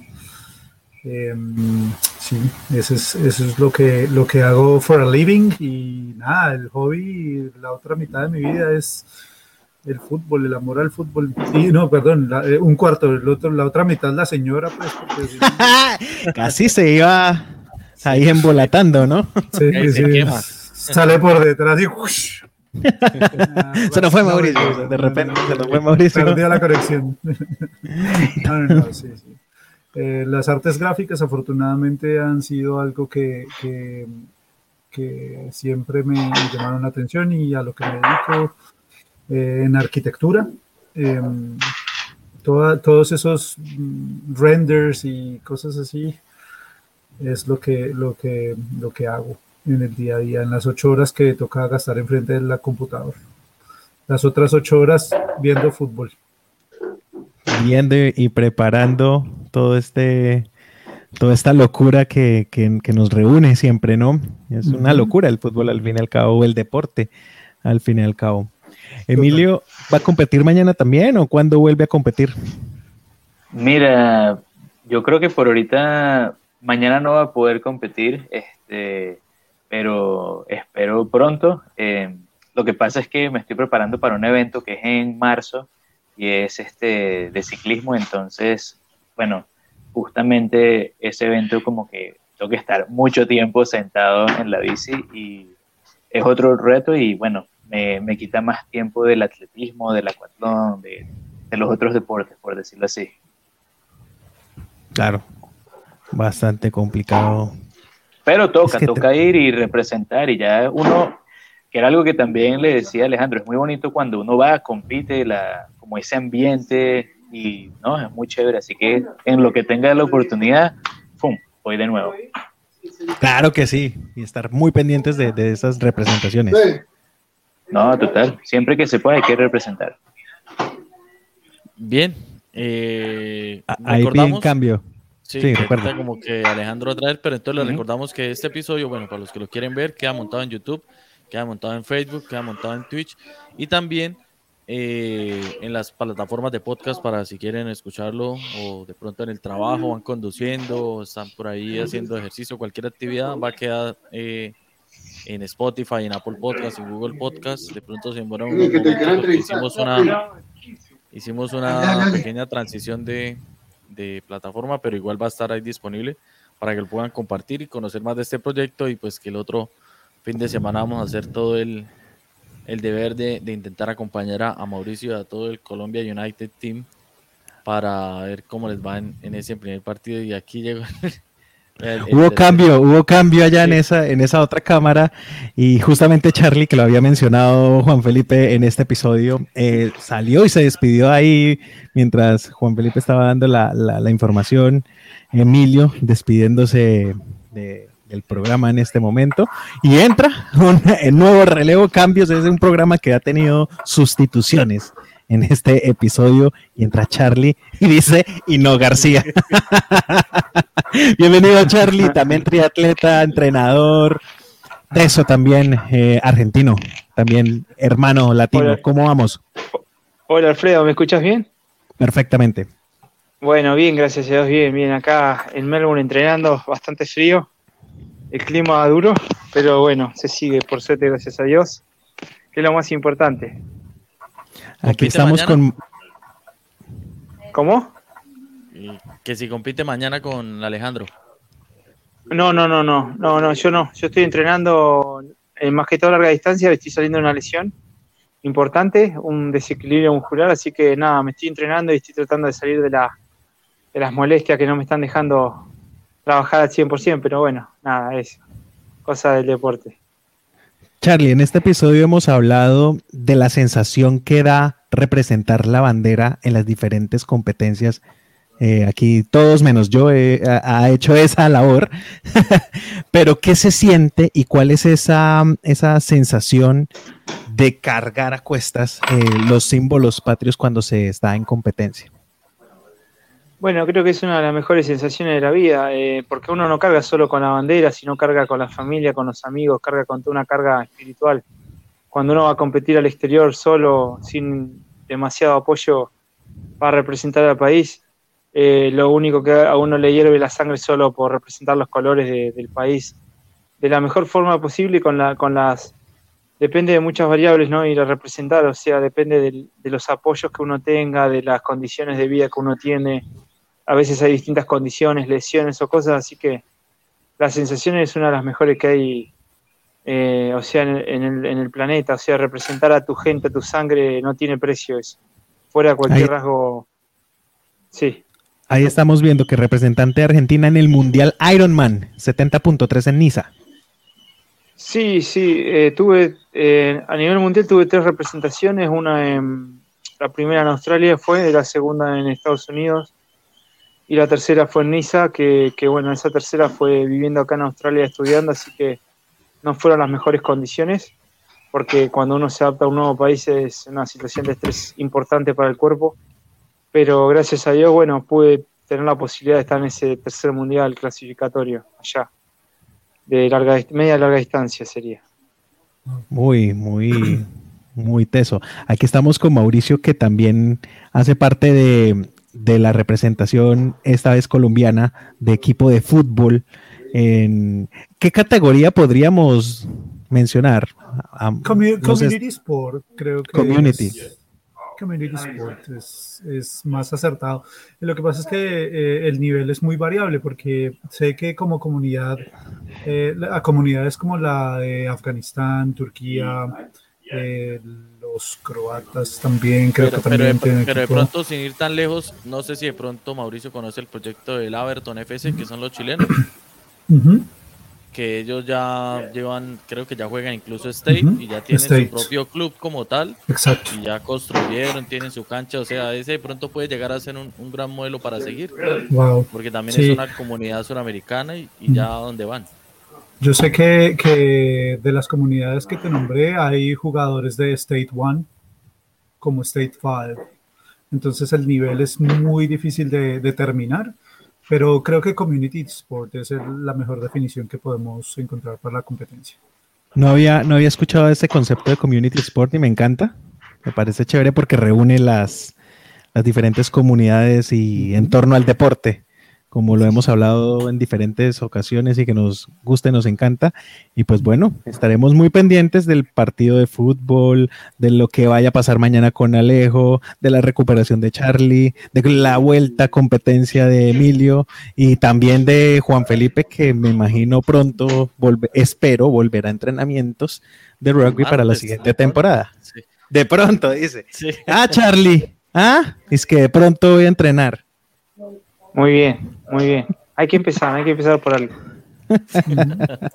Em, sí, eso es, eso es lo, que, lo que hago for a living y nada, el hobby, la otra mitad de mi vida es el fútbol, el amor al fútbol. Y no, perdón, la- eh, un cuarto, el otro, la otra mitad la señora, pues, porque Casi se iba ahí embolatando, ¿no? sí, sí, quema. sale por detrás y ¡ush! Se nos fue Mauricio, de repente se nos no, fue Mauricio. Perdió la conexión. No, no, no, sí, sí. Eh, las artes gráficas afortunadamente han sido algo que, que, que siempre me, me llamaron la atención y a lo que me dedico eh, en arquitectura. eh, toda- todos esos mm, renders y cosas así es lo que, lo que, lo que hago en el día a día, en las ocho horas que toca gastar enfrente de la computadora. Las otras ocho horas viendo fútbol. viendo y- preparando todo este toda esta locura que, que- que nos reúne siempre, ¿no? Es una locura el fútbol al fin y al cabo, o el deporte al fin y al cabo. Emilio, ¿va a competir mañana también o cuándo vuelve a competir? Mira, yo creo que por ahorita mañana no va a poder competir, este, pero espero pronto. Eh, lo que pasa es que me estoy preparando para un evento que es en marzo y es este de ciclismo, entonces, bueno, justamente ese evento como que tengo que estar mucho tiempo sentado en la bici y es otro reto y bueno, me, me quita más tiempo del atletismo, del acuatlón, de, de los otros deportes, por decirlo así. Claro, bastante complicado. Pero toca, Es que te- toca ir y representar y ya uno, que era algo que también le decía Alejandro, es muy bonito cuando uno va, compite, la, como ese ambiente y no, es muy chévere, así que en lo que tenga la oportunidad, ¡pum! Voy de nuevo. Claro que sí, y estar muy pendientes de, de esas representaciones. No, total, siempre que se pueda hay que representar. Bien. Eh, Ahí piden cambio. Sí, Sí, recuerda. como que Alejandro va a traer, pero entonces les Ujú. recordamos que este episodio, bueno, para los que lo quieren ver, queda montado en YouTube, queda montado en Facebook, queda montado en Twitch y también eh, en las plataformas de podcast para si quieren escucharlo o de pronto en el trabajo, van conduciendo, están por ahí haciendo ejercicio, cualquier actividad, va a quedar eh, en Spotify, en Apple Podcast, en Google Podcast. De pronto se demora un momento hicimos una, hicimos una pequeña transición de, de plataforma, pero igual va a estar ahí disponible para que lo puedan compartir y conocer más de este proyecto y pues que el otro fin de semana vamos a hacer todo el, el deber de, de, intentar acompañar a, a, Mauricio y a todo el Colombia United Team para ver cómo les va en, ese primer partido. Y aquí llegó hubo cambio, hubo cambio allá en esa, en esa otra cámara y justamente Charlie, que lo había mencionado Juan Felipe en este episodio, eh, salió y se despidió ahí mientras Juan Felipe estaba dando la, la, la información, Emilio despidiéndose de, del programa en este momento y entra un nuevo relevo, cambios, es un programa que ha tenido sustituciones en este episodio y entra Charlie y dice y no García. Bienvenido Charlie, también triatleta, entrenador, de eso también eh, argentino, también hermano latino. Hola. ¿Cómo vamos? Hola Alfredo, ¿me escuchas bien? Perfectamente. Bueno, bien, gracias a Dios, bien, bien. Acá en Melbourne entrenando, bastante frío, el clima duro, pero bueno, se sigue, por suerte, gracias a Dios, que es lo más importante. Aquí estamos mañana? con ¿Cómo? Y que si compite mañana con Alejandro. No, no, no, no, no, no, yo no. Yo estoy entrenando en más que todo larga distancia, estoy saliendo de una lesión importante, un desequilibrio muscular, así que nada, me estoy entrenando y estoy tratando de salir de, la, de las molestias que no me están dejando trabajar al 100%, pero bueno, nada, es cosa del deporte. Charlie, en este episodio hemos hablado de la sensación que da representar la bandera en las diferentes competencias. Eh, aquí todos menos yo eh, ha, ha, hecho esa labor, pero ¿qué se siente y cuál es esa, esa sensación de cargar a cuestas eh, los símbolos patrios cuando se está en competencia? Bueno, creo que es una de las mejores sensaciones de la vida, eh, porque uno no carga solo con la bandera, sino carga con la familia, con los amigos, carga con toda una carga espiritual. Cuando uno va a competir al exterior solo, sin demasiado apoyo para representar al país, eh, lo único que a uno le hierve la sangre solo por representar los colores de, del país de la mejor forma posible con, la, con las... Depende de muchas variables, ¿no? Ir a representar, o sea, depende de, de los apoyos que uno tenga, de las condiciones de vida que uno tiene, a veces hay distintas condiciones, lesiones o cosas, así que la sensación es una de las mejores que hay, eh, o sea, en el, en, el, en el, planeta, o sea, representar a tu gente, a tu sangre, no tiene precio eso, fuera cualquier Ahí. rasgo, sí. Ahí estamos viendo que representante de Argentina en el Mundial Ironman, 70.3 en Niza. Sí, sí, eh, tuve, eh, a nivel mundial tuve tres representaciones, una en, la primera en Australia fue, la segunda en Estados Unidos, y la tercera fue en Niza, que, que, bueno, esa tercera fue viviendo acá en Australia estudiando, así que no fueron las mejores condiciones, porque cuando uno se adapta a un nuevo país es una situación de estrés importante para el cuerpo, pero gracias a Dios, bueno, pude tener la posibilidad de estar en ese tercer mundial clasificatorio allá, de larga, media larga distancia sería. Muy, muy, muy teso. Aquí estamos con Mauricio, que también hace parte de, de la representación, esta vez colombiana, de equipo de fútbol. En, ¿Qué categoría podríamos mencionar? Um, Commu no community sé, Sport, creo que. Community. Es, community Sport es, es, más acertado. Lo que pasa es que eh, el nivel es muy variable porque sé que como comunidad, eh, a comunidades como la de Afganistán, Turquía, eh, los croatas también, creo pero, que también pero, de, pero de pronto, sin ir tan lejos, no sé si de pronto Mauricio conoce el proyecto del Aberton FC, que son los chilenos. Uh -huh. Que ellos ya llevan, creo que ya juegan incluso State uh -huh. y ya tienen State. su propio club como tal. Exacto. Y ya construyeron, tienen su cancha. O sea, ese de pronto puede llegar a ser un, un gran modelo para seguir. Wow. Porque también sí. es una comunidad suramericana y, y ya a dónde van. Yo sé que, de las comunidades que te nombré hay jugadores de State One como State Five. Entonces el nivel es muy difícil de determinar, pero creo que Community Sport es el, la mejor definición que podemos encontrar para la competencia. No había, no había escuchado ese concepto de Community Sport y me encanta. Me parece chévere porque reúne las, las diferentes comunidades y en torno al deporte como lo hemos hablado en diferentes ocasiones y que nos gusta y nos encanta. Y pues bueno, estaremos muy pendientes del partido de fútbol, de lo que vaya a pasar mañana con Alejo, de la recuperación de Charlie, de la vuelta competencia de Emilio y también de Juan Felipe, que me imagino pronto, espero, volver a entrenamientos de rugby para la siguiente temporada. De pronto, dice. Ah, Charlie. Ah, es que de pronto voy a entrenar. Muy bien, muy bien. Hay que empezar, hay que empezar por algo.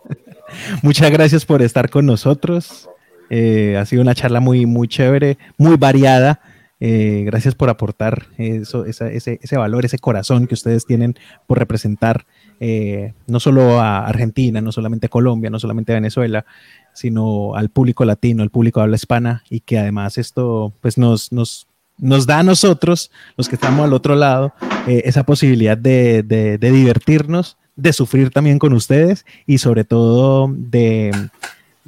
Muchas gracias por estar con nosotros. Eh, ha sido una charla muy, muy chévere, muy variada. Eh, gracias por aportar eso, ese, ese, valor, ese corazón que ustedes tienen por representar eh, no solo a Argentina, no solamente a Colombia, no solamente a Venezuela, sino al público latino, al público habla hispana y que además esto pues nos, nos, nos da a nosotros, los que estamos al otro lado, eh, esa posibilidad de, divertirnos, de sufrir también con ustedes y sobre todo de,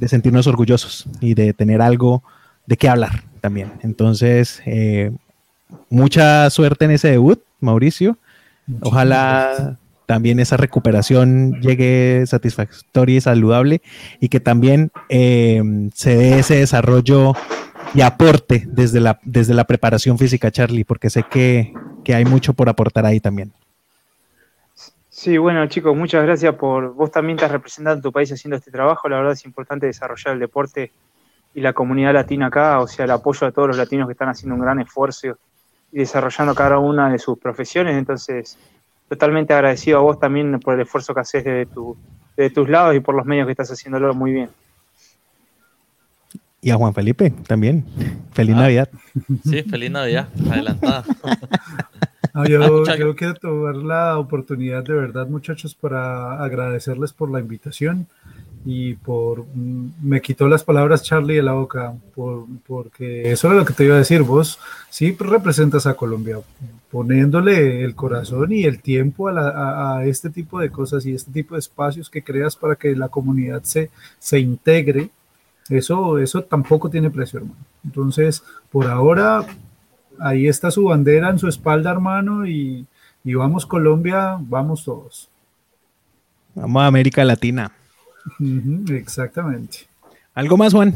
sentirnos orgullosos y de tener algo de qué hablar también. Entonces, eh, mucha suerte en ese debut, Mauricio. Ojalá también esa recuperación llegue satisfactoria y saludable y que también eh, se dé ese desarrollo y aporte desde la, desde la preparación física, Charlie, porque sé que, hay mucho por aportar ahí también. Sí, bueno chicos, muchas gracias por, vos también estás representando tu país haciendo este trabajo, la verdad es importante desarrollar el deporte y la comunidad latina acá, o sea, el apoyo a todos los latinos que están haciendo un gran esfuerzo y desarrollando cada una de sus profesiones, entonces totalmente agradecido a vos también por el esfuerzo que haces desde, tu, desde tus lados y por los medios que estás haciéndolo muy bien. Y a Juan Felipe también. Feliz ah. Navidad. Sí, feliz Navidad, adelantada. yo, yo, quiero tomar la oportunidad de verdad, muchachos, para agradecerles por la invitación y por mm, me quitó las palabras Charlie de la boca por, porque eso es lo que te iba a decir vos sí representas a Colombia poniéndole el corazón y el tiempo a, a, este tipo de cosas y este tipo de espacios que creas para que la comunidad se, se integre eso, eso tampoco tiene precio, hermano. Entonces, por ahora, ahí está su bandera en su espalda, hermano, y, vamos Colombia, vamos todos. Vamos a América Latina. exactamente. ¿Algo más, Juan?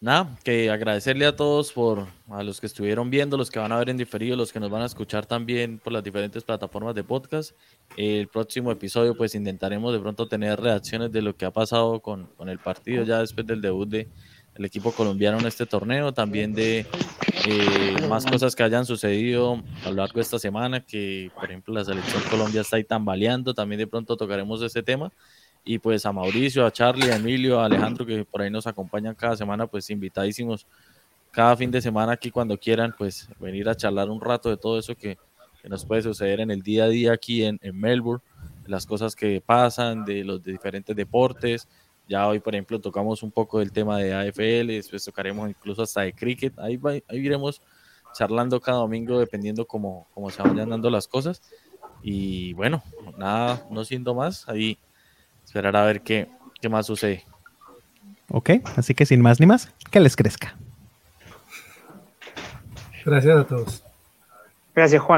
Nada, que agradecerle a todos por a los que estuvieron viendo, los que van a ver en diferido, los que nos van a escuchar también por las diferentes plataformas de podcast. El próximo episodio, pues intentaremos de pronto tener reacciones de lo que ha pasado con, el partido ya después del debut de, del equipo colombiano en este torneo, también de eh, más cosas que hayan sucedido a lo largo de esta semana, que por ejemplo la selección Colombia está ahí tambaleando, también de pronto tocaremos ese tema y pues a Mauricio, a Charlie, a Emilio, a Alejandro que por ahí nos acompañan cada semana, pues invitadísimos cada fin de semana aquí cuando quieran, pues venir a charlar un rato de todo eso que, nos puede suceder en el día a día aquí en, Melbourne, las cosas que pasan, de los diferentes deportes. Ya hoy, por ejemplo, tocamos un poco del tema de AFL, después tocaremos incluso hasta de cricket. Ahí, ahí iremos charlando cada domingo dependiendo cómo, cómo se vayan dando las cosas. Y bueno, nada, no siendo más, ahí esperar a ver qué, qué más sucede. Ok, así que sin más ni más, que les crezca. Gracias a todos. Gracias, Juan.